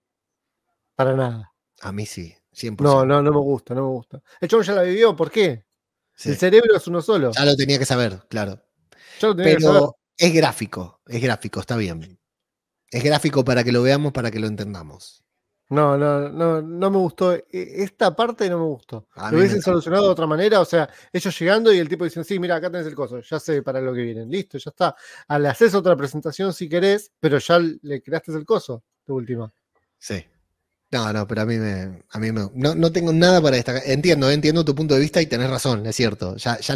Para nada. A mí sí, 100%. No, no, no me gusta, no me gusta. El chavo ya la vivió, ¿por qué? El cerebro es uno solo. Ya lo tenía que saber, claro. Pero es gráfico, es gráfico, está bien. Es gráfico para que lo veamos, para que lo entendamos. No, no, no, no me gustó. E, esta parte no me gustó. lo hubiesen solucionado de otra manera. O sea, ellos llegando y el tipo diciendo, sí, mira, acá tenés el coso, ya sé para lo que vienen. Listo, ya está. Le haces otra presentación si querés, pero ya le creaste el coso, tu última. Sí. No, no, pero a mí me. A mí me no, no tengo nada para destacar. Entiendo, entiendo tu punto de vista y tenés razón, es cierto. Ya, ya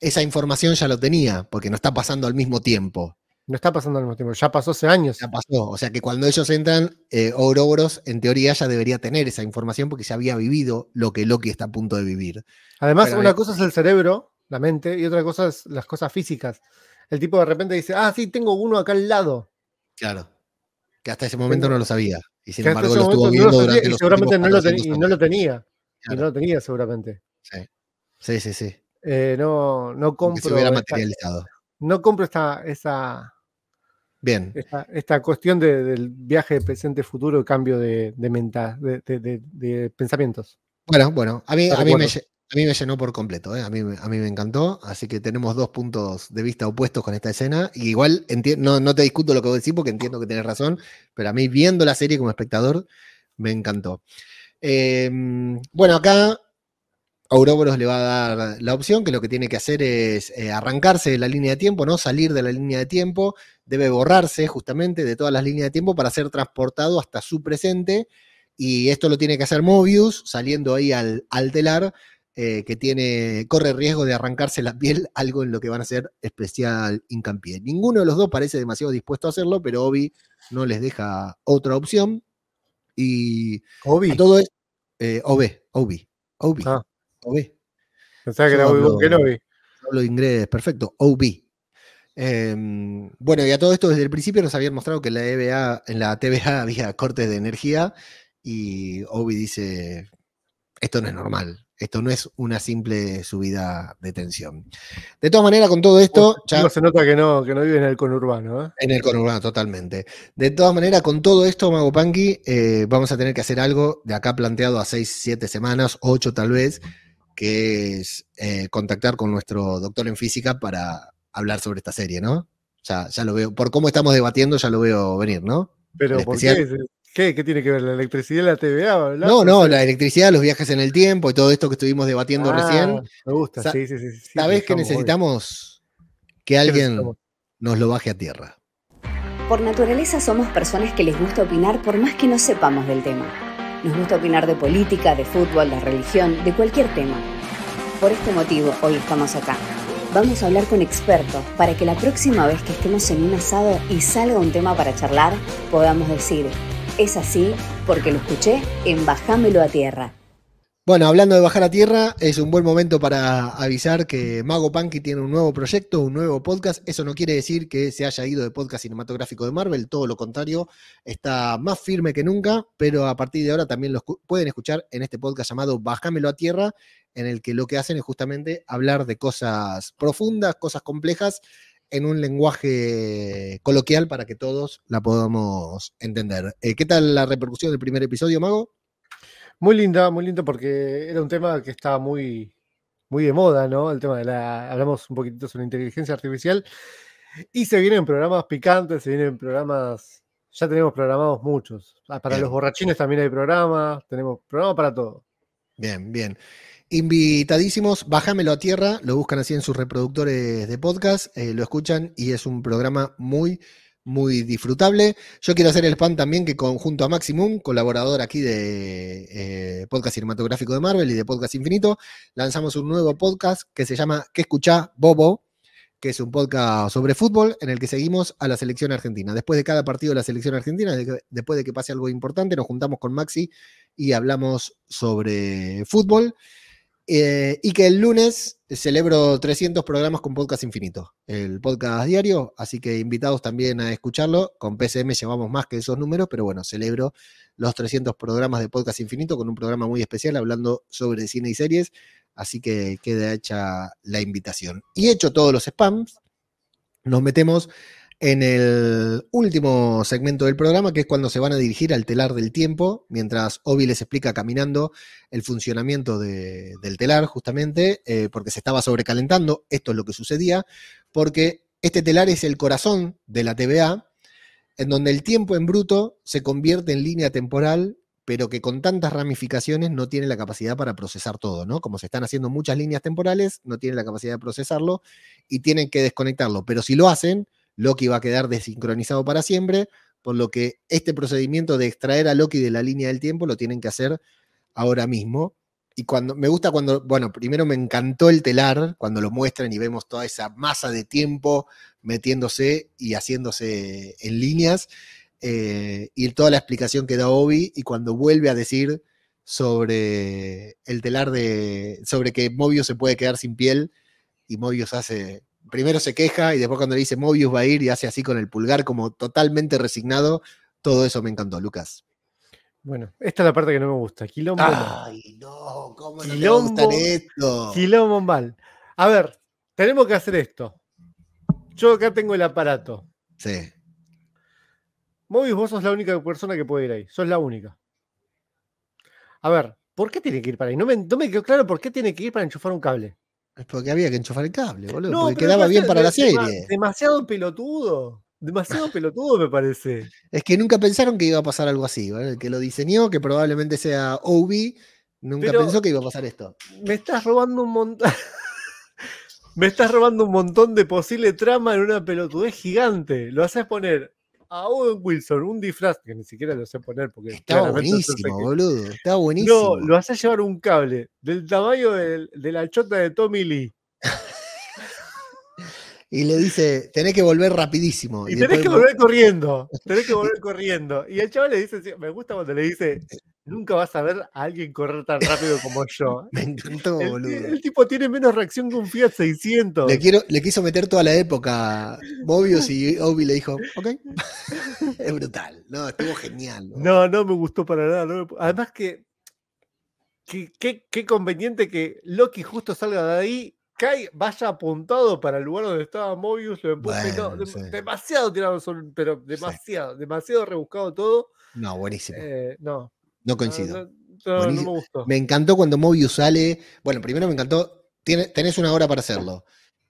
esa información ya lo tenía, porque no está pasando al mismo tiempo. No está pasando al mismo tiempo, ya pasó hace años. Ya pasó, o sea que cuando ellos entran, eh, Ouroboros en teoría ya debería tener esa información porque ya había vivido lo que Loki está a punto de vivir. Además, una cosa es el cerebro, la mente, y otra cosa es las cosas físicas. El tipo de repente dice, ah, sí, tengo uno acá al lado. Claro, que hasta ese momento no lo sabía. Y sin embargo lo estuvo viendo durante los seguramente no lo, y no lo tenía. Y no lo tenía seguramente. Sí, sí, sí. sí. Eh, no, no compro. se hubiera materializado. no compro esta, esa, Bien. Esta, cuestión del viaje de presente-futuro, cambio de, de, de, pensamientos. Bueno, bueno, a mí, a mí, me, llenó por completo, ¿eh? a, mí, a mí me encantó, así que tenemos dos puntos de vista opuestos con esta escena. Y igual no, no te discuto lo que vos decís porque entiendo que tienes razón, pero a mí viendo la serie como espectador me encantó. Em, bueno, acá Ouroboros le va a dar la opción que lo que tiene que hacer es eh, arrancarse de la línea de tiempo, ¿no? Salir de la línea de tiempo, debe borrarse justamente de todas las líneas de tiempo para ser transportado hasta su presente. Y esto lo tiene que hacer Mobius, saliendo ahí al, al telar, eh, que tiene, corre riesgo de arrancarse la piel, algo en lo que van a hacer especial hincapié. Ninguno de los dos parece demasiado dispuesto a hacerlo, pero Obi no les deja otra opción. Y Obi. todo es. Eh, Obi, Obi, Obi. Ah. OB. Pensaba que era Obi Hablo inglés, perfecto. OB. Em, bueno, y a todo esto desde el principio nos habían mostrado que en la, EBA, en la TVA había cortes de energía y Obi dice, esto no es normal, esto no es una simple subida de tensión. De todas maneras, con todo esto... Ya, se nota que no, que no vive en el conurbano. ¿eh? En el conurbano, totalmente. De todas maneras, con todo esto, Mago Panky, eh, vamos a tener que hacer algo de acá planteado a 6, 7 semanas, 8 tal vez, que es eh, contactar con nuestro doctor en física para hablar sobre esta serie, ¿no? Ya, ya lo veo, por cómo estamos debatiendo, ya lo veo venir, ¿no? Pero, ¿por qué? Qué? tiene que ver la electricidad y la TVA? No, no, la electricidad, los viajes en el tiempo y todo esto que estuvimos debatiendo ah, recién. Me gusta, sí, sí, sí. ¿Sabes que necesitamos que alguien nos lo baje a tierra? Por naturaleza somos personas que les gusta opinar por más que no sepamos del tema. Nos gusta opinar de política, de fútbol, de religión, de cualquier tema. Por este motivo, hoy estamos acá. Vamos a hablar con expertos para que la próxima vez que estemos en un asado y salga un tema para charlar, podamos decir, es así porque lo escuché en Bajámelo a Tierra. Bueno, hablando de bajar a tierra, es un buen momento para avisar que Mago Punky tiene un nuevo proyecto, un nuevo podcast. Eso no quiere decir que se haya ido de podcast cinematográfico de Marvel, todo lo contrario, está más firme que nunca, pero a partir de ahora también lo pueden escuchar en este podcast llamado Bájamelo a Tierra, en el que lo que hacen es justamente hablar de cosas profundas, cosas complejas, en un lenguaje coloquial para que todos la podamos entender. Eh, ¿Qué tal la repercusión del primer episodio, Mago? Muy linda, muy linda porque era un tema que estaba muy, muy de moda, ¿no? El tema de la. Hablamos un poquitito sobre inteligencia artificial. Y se vienen programas picantes, se vienen programas. Ya tenemos programados muchos. Ah, para los borrachines también hay programas. Tenemos programa para todo. Bien, bien. Invitadísimos, bájamelo a tierra, lo buscan así en sus reproductores de podcast, eh, lo escuchan y es un programa muy, muy disfrutable. Yo quiero hacer el spam también que junto a Maximum, colaborador aquí de eh, Podcast Cinematográfico de Marvel y de Podcast Infinito, lanzamos un nuevo podcast que se llama ¿Qué escucha Bobo? que es un podcast sobre fútbol en el que seguimos a la selección argentina. Después de cada partido de la selección argentina, después de que pase algo importante, nos juntamos con Maxi y hablamos sobre fútbol. Eh, y que el lunes celebro 300 programas con Podcast Infinito, el podcast diario, así que invitados también a escucharlo. Con PCM llevamos más que esos números, pero bueno, celebro los 300 programas de Podcast Infinito con un programa muy especial hablando sobre cine y series, así que queda hecha la invitación. Y hecho todos los spams, nos metemos en el último segmento del programa, que es cuando se van a dirigir al telar del tiempo, mientras Obi les explica caminando el funcionamiento del telar, justamente, eh, porque se estaba sobrecalentando, esto es lo que sucedía, porque este telar es el corazón de la TVA, en donde el tiempo en bruto se convierte en línea temporal, pero que con tantas ramificaciones no tiene la capacidad para procesar todo, ¿no? Como se están haciendo muchas líneas temporales, no tiene la capacidad de procesarlo y tienen que desconectarlo, pero si lo hacen, Loki va a quedar desincronizado para siempre, por lo que este procedimiento de extraer a Loki de la línea del tiempo lo tienen que hacer ahora mismo. Y cuando me gusta cuando, bueno, primero me encantó el telar, cuando lo muestran y vemos toda esa masa de tiempo metiéndose y haciéndose en líneas, eh, y toda la explicación que da Obi, y cuando vuelve a decir sobre el telar de, sobre que Mobius se puede quedar sin piel, y Mobius hace, primero se queja y después cuando le dice Mobius va a ir y hace así con el pulgar como totalmente resignado, todo eso me encantó, Lucas. Bueno, esta es la parte que no me gusta. Quilombo. Ay, no, ¿cómo no Quilombo, esto? Quilombo mal. A ver, tenemos que hacer esto. Yo acá tengo el aparato. Sí. Mobius, vos sos la única persona que puede ir ahí. Sos la única. A ver, ¿por qué tiene que ir para ahí? No me, no me quedó claro por qué tiene que ir para enchufar un cable. Es porque había que enchufar el cable, boludo. No, porque quedaba bien para la serie. Demasiado pelotudo. Demasiado pelotudo, me parece. Es que nunca pensaron que iba a pasar algo así. El que lo diseñó, que probablemente sea Obi, nunca pensó que iba a pasar esto. Me estás robando un montón. me estás robando un montón de posible trama en una pelotudez gigante. Lo haces poner a Owen Wilson un disfraz que ni siquiera lo sé poner porque estaba buenísimo, boludo. Estaba buenísimo. No, lo haces llevar un cable del tamaño de la chota de Tommy Lee. y le dice, tenés que volver rapidísimo. Y, tenés que volver corriendo, tenés que volver corriendo. Y el chaval le dice, me gusta cuando le dice, nunca vas a ver a alguien correr tan rápido como yo. me encantó, boludo. El, tipo tiene menos reacción que un Fiat 600. Le, quiero, le quiso meter toda la época Mobius y Obi le dijo, ok. es brutal, no, estuvo genial. No, no, me gustó para nada. además que, qué conveniente que Loki justo salga de ahí Kai vaya apuntado para el lugar donde estaba Mobius, lo empuje, demasiado tirado, pero demasiado, demasiado rebuscado todo. No, buenísimo. Eh, no. No coincido. No, me gustó. Me encantó cuando Mobius sale. Bueno, primero me encantó. tenés una hora para hacerlo.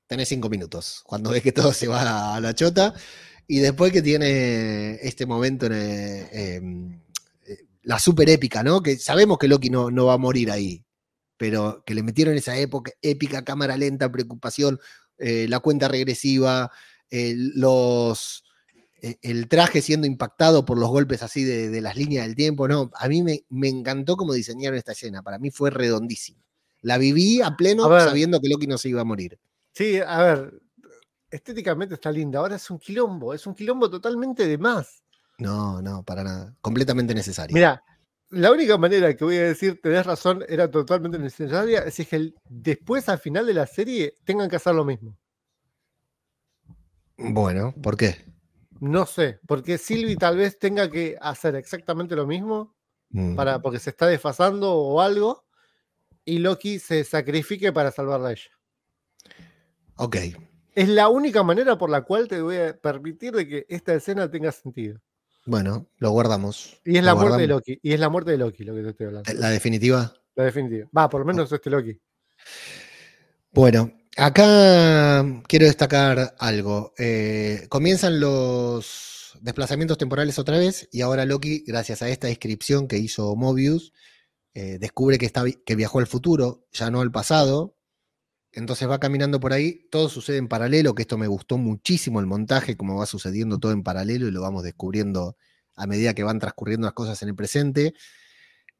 Tenés cinco minutos. Cuando ves que todo se va a la chota. Y después que tiene este momento en, em, eh, la super épica, ¿no? Que sabemos que Loki no, no va a morir ahí pero que le metieron esa época épica, cámara lenta, preocupación, eh, la cuenta regresiva, los, e, el traje siendo impactado por los golpes así de, las líneas del tiempo, no, a mí me, me, encantó cómo diseñaron esta escena, para mí fue redondísima. La viví a pleno sabiendo que Loki no se iba a morir. Sí, a ver, estéticamente está linda, ahora es un quilombo, es un quilombo totalmente de más. No, no, para nada, completamente necesario. Mira, la única manera que voy a decir, tenés razón, era totalmente necesaria, es que después al final de la serie tengan que hacer lo mismo. Bueno, ¿por qué? No sé, porque Sylvie tal vez tenga que hacer exactamente lo mismo para, mm. porque se está desfasando o algo, y Loki se sacrifique para salvarla a ella. Ok. Es la única manera por la cual te voy a permitir de que esta escena tenga sentido. Bueno, lo guardamos. Y es la muerte de Loki. Y es la muerte de Loki lo que te estoy hablando. ¿La definitiva? La definitiva. Va, por lo menos este Loki. Bueno, acá quiero destacar algo. Eh, comienzan los desplazamientos temporales otra vez y ahora Loki, gracias a esta inscripción que hizo Mobius, eh, descubre que, está, que viajó al futuro, ya no al pasado, entonces va caminando por ahí, todo sucede en paralelo, que esto me gustó muchísimo el montaje, como va sucediendo todo en paralelo y lo vamos descubriendo a medida que van transcurriendo las cosas en el presente.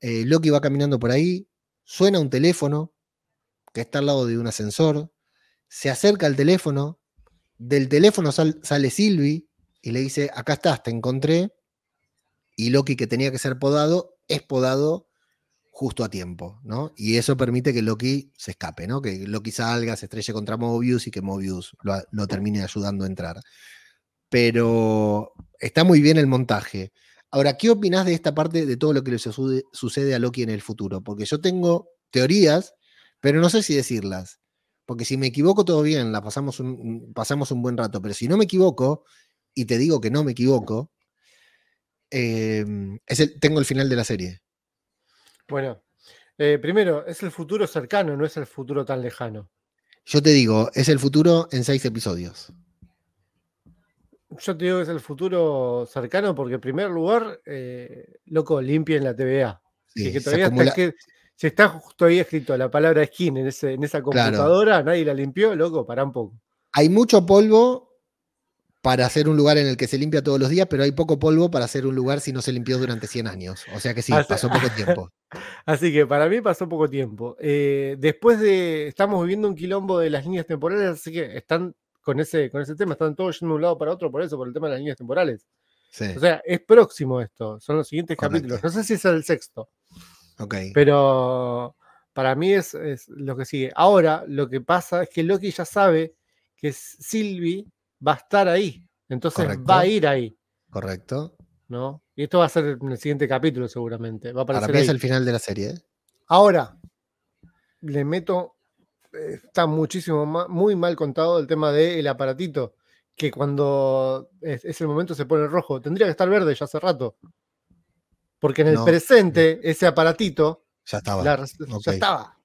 Eh, Loki va caminando por ahí, suena un teléfono que está al lado de un ascensor, se acerca al teléfono, del teléfono sale Sylvie y le dice, acá estás, te encontré, y Loki que tenía que ser podado, es podado justo a tiempo, ¿no? Y eso permite que Loki se escape, ¿no? Que Loki salga, se estrelle contra Mobius y que Mobius lo, termine ayudando a entrar. Pero está muy bien el montaje. Ahora, ¿qué opinas de esta parte de todo lo que le sucede, a Loki en el futuro? Porque yo tengo teorías, pero no sé si decirlas. Porque si me equivoco, todo bien, la pasamos un, pasamos un buen rato. Pero si no me equivoco, y te digo que no me equivoco, em, es tengo el final de la serie. Bueno, eh, primero, es el futuro cercano, no es el futuro tan lejano. Yo te digo, es el futuro en seis episodios. Yo te digo que es el futuro cercano porque, en primer lugar, eh, loco, limpia en la TVA. Sí, que todavía está, que, si está todavía escrito la palabra skin en, ese, en esa computadora, nadie la limpió, loco, para un poco. Hay mucho polvo para hacer un lugar en el que se limpia todos los días, pero hay poco polvo para hacer un lugar si no se limpió durante 100 años. O sea que sí, pasó poco tiempo. Así que para mí pasó poco tiempo. Eh, después de, estamos viviendo un quilombo de las líneas temporales, así que están con ese, con ese tema, están todos yendo de un lado para otro por eso, por el tema de las líneas temporales. O sea, es próximo esto, son los siguientes capítulos. No sé si es el sexto. Pero para mí es, es, lo que sigue. Ahora, lo que pasa es que Loki ya sabe que Sylvie va a estar ahí. Entonces va a ir ahí. Correcto. ¿no? Y esto va a ser en el siguiente capítulo seguramente. Va a aparecer Para mí es el final de la serie. ¿eh? Ahora, le meto, eh, está muchísimo muy mal contado el tema del aparatito, que cuando es, el momento se pone rojo. Tendría que estar verde ya hace rato. Porque en el presente, ese aparatito. Ya estaba. Ya estaba.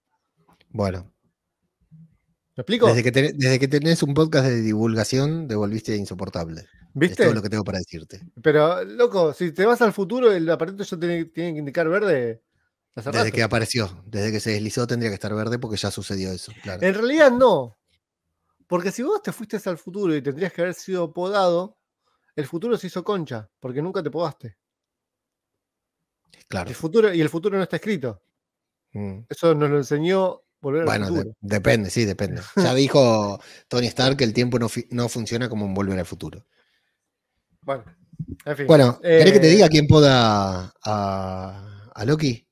Bueno. ¿Me explico? Desde que, desde que tenés un podcast de divulgación, devolviste insoportable. ¿Viste? Es todo lo que tengo para decirte. Pero, loco, si te vas al futuro, el aparatito ya tiene, tiene que indicar verde. Desde que apareció, desde que se deslizó tendría que estar verde porque ya sucedió eso. Claro. En realidad no. Porque si vos te fuiste al futuro y tendrías que haber sido podado, el futuro se hizo concha, porque nunca te podaste. Claro. El futuro, y el futuro no está escrito. Mm. Eso nos lo enseñó volver al futuro. Bueno, depende, sí, depende. ya dijo Tony Stark que el tiempo no, funciona como en volver al futuro. Bueno, en fin. Bueno, ¿querés que te diga eh, quién poda a, a Loki?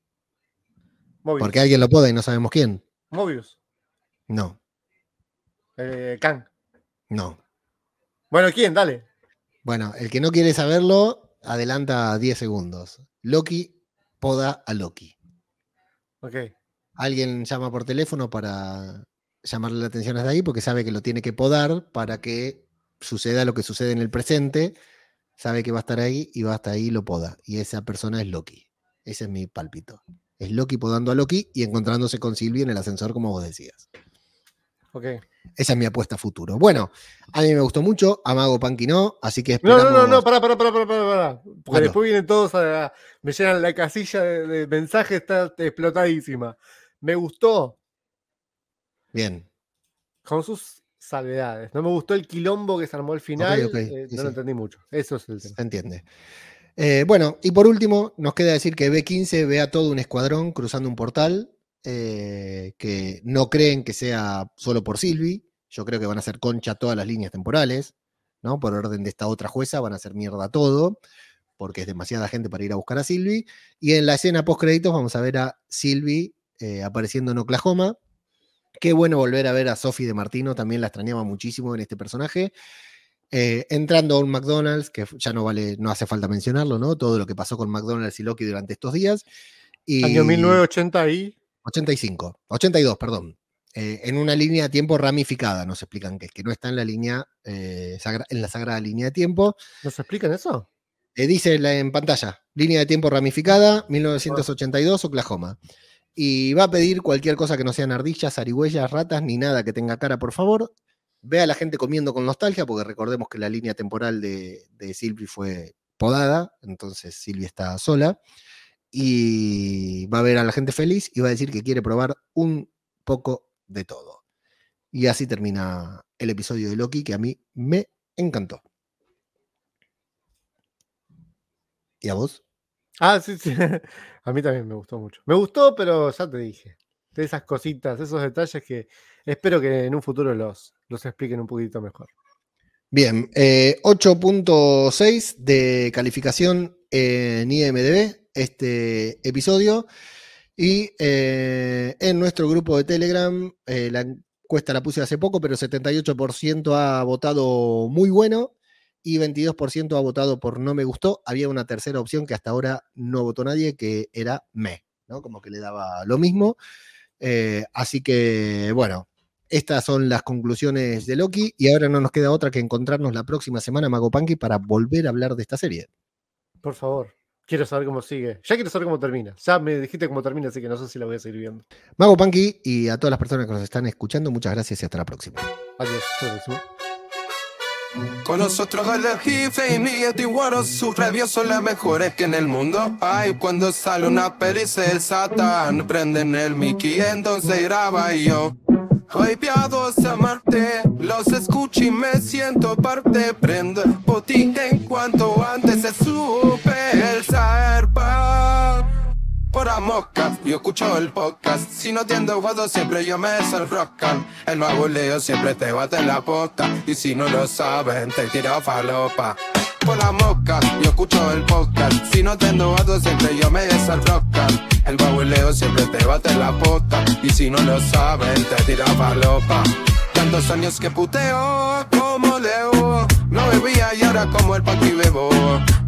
Porque alguien lo poda y no sabemos quién. Mobius. No. Eh, Kang. No. Bueno, ¿quién? Dale. Bueno, el que no quiere saberlo, adelanta 10 segundos. Loki poda a Loki. Ok. Alguien llama por teléfono para llamarle la atención desde ahí porque sabe que lo tiene que podar para que suceda lo que sucede en el presente. Sabe que va a estar ahí y va hasta ahí y lo poda. Y esa persona es Loki. Ese es mi palpito es Loki podando a Loki y encontrándose con Sylvie en el ascensor, como vos decías. Esa es mi apuesta a futuro. Bueno, a mí me gustó mucho, a Mago Panky no, así que esperamos... No, no, no, no, pará, pará, pará, pará, pará. Porque después vienen todos a, Me llenan la casilla de, de mensajes, está explotadísima. Me gustó. Bien. Con sus salvedades. No me gustó el quilombo que se armó al final. Eh, no lo entendí mucho. Eso es el tema. Se entiende. Eh, bueno, y por último, nos queda decir que B15 ve a todo un escuadrón cruzando un portal, eh, que no creen que sea solo por Silvi. Yo creo que van a ser concha todas las líneas temporales, ¿no? Por orden de esta otra jueza, van a hacer mierda todo, porque es demasiada gente para ir a buscar a Silvi. Y en la escena post créditos vamos a ver a Silvi eh, apareciendo en Oklahoma. Qué bueno volver a ver a Sophie de Martino, también la extrañaba muchísimo en este personaje. Eh, entrando a un McDonald's, que ya no vale, no hace falta mencionarlo, ¿no? Todo lo que pasó con McDonald's y Loki durante estos días. Y, Año 1980 y... 85, 82, perdón. Eh, en una línea de tiempo ramificada, nos explican que es que no está en la línea, eh, en la sagrada línea de tiempo. ¿Nos explican eso? dice en pantalla, línea de tiempo ramificada, 1982, Oklahoma. Y va a pedir cualquier cosa que no sean ardillas, arihuellas, ratas, ni nada que tenga cara, por favor ve a la gente comiendo con nostalgia, porque recordemos que la línea temporal de, de Silvi fue podada, entonces Silvia está sola, y va a ver a la gente feliz y va a decir que quiere probar un poco de todo. Y así termina el episodio de Loki, que a mí me encantó. ¿Y a vos? Ah, sí, sí. A mí también me gustó mucho. Me gustó, pero ya te dije. De esas cositas, esos detalles que espero que en un futuro los, los expliquen un poquito mejor. Bien, 8.6 eh, de calificación en IMDB este episodio. Y eh, en nuestro grupo de Telegram, eh, la encuesta la puse hace poco, pero 78% ha votado muy bueno y 22% ha votado por no me gustó. Había una tercera opción que hasta ahora no votó nadie, que era me, ¿no? Como que le daba lo mismo. así que, bueno, estas son las conclusiones de Loki y ahora no nos queda otra que encontrarnos la próxima semana, Mago Punky, para volver a hablar de esta serie. Por favor, quiero saber cómo sigue. Ya quiero saber cómo termina. Ya me dijiste cómo termina, así que no sé si la voy a seguir viendo. Mago Punky y a todas las personas que nos están escuchando, muchas gracias y hasta la próxima. Adiós, hasta la próxima. Con nosotros el jefe y Guaro, sus reviews son las mejores que en el mundo Ay, cuando sale una pericia el satán Prenden el Mickey, entonces graba yo Hoy piados a Marte, los escucho y me siento parte. Prendo el botín en cuanto antes se supe el zarpa. Por la mosca, yo escucho el podcast. Si no tiendo juego, siempre yo me rocan. El nuevo leo siempre te bate en la posta. Y si no lo saben, te tiro falopa por la mosca, yo escucho el podcast. Si no tengo gato, siempre yo me desalrocan. El babueleo siempre te bate la pota. Y si no lo saben, te tira palopa. Tantos años que puteo como leo. No bebía y ahora como el paqui bebo.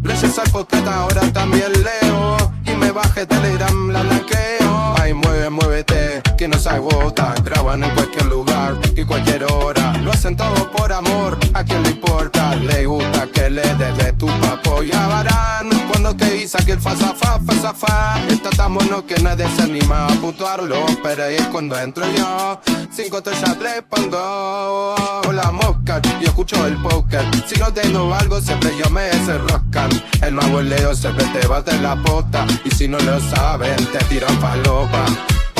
Leyes al podcast, ahora también leo. Y me baje Telegram, la blanqueo. Ay, mueve, muévete, que no se agota. Graban en cualquier lugar y cualquier hora. Lo hacen todo por amor, a quien le importa. Le gusta que le des de tu papo. Ya varán cuando te dice que el fa, fa, fa, fa. Está tan bueno que nadie se anima a puntuarlo. Pero ahí es cuando entro yo. Cinco estrellas le pongo. Hola mosca, yo escucho el poker. Si no tengo algo, siempre yo me roscan. El nuevo Leo siempre te bate la pota. Y si no lo saben, te tiran palopa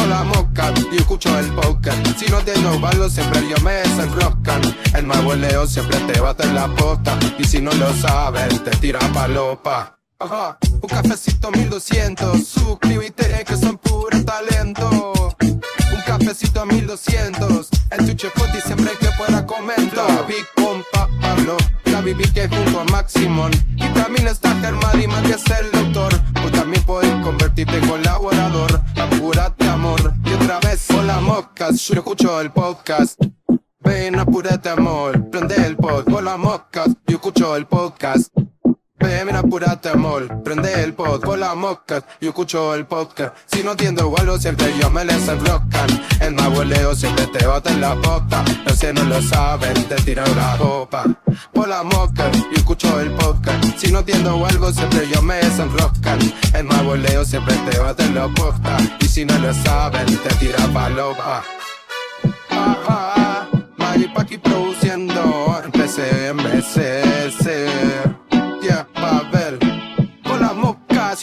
la mosca y escucho el poker. Si no tengo algo, siempre yo me desenroscan. El mago Leo siempre te bate la posta. Y si no lo saben, te tiran palopa. Ajá, un cafecito 1200. Suscríbete que son puro talento. Un cafecito a 1200. El tuche y siempre que pueda comentar. Big Pompa, Pablo. La viví que junto a Maximon. Y también está Germán y es el doctor. O también puedes convertirte en colaborador. Apúrate, amor. Y otra vez, hola moscas. Yo escucho el podcast. Ven, apúrate, amor. Prende el pod. Hola moscas. Yo escucho el podcast. Ven, mira, apúrate, amor. Prende el pod con la mosca. Yo escucho el podcast. Si no entiendo algo, siempre yo me les enroscan. El abueleo siempre te bota en la boca. Los que no lo saben, te tiran la copa. Por la mosca, yo escucho el podcast. Si no entiendo algo, siempre yo me desenroscan. El abueleo siempre te bota en la boca. Y si no lo saben, te tira palopa. Ah, ah, ah. Produciendo.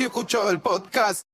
Si escucho el podcast.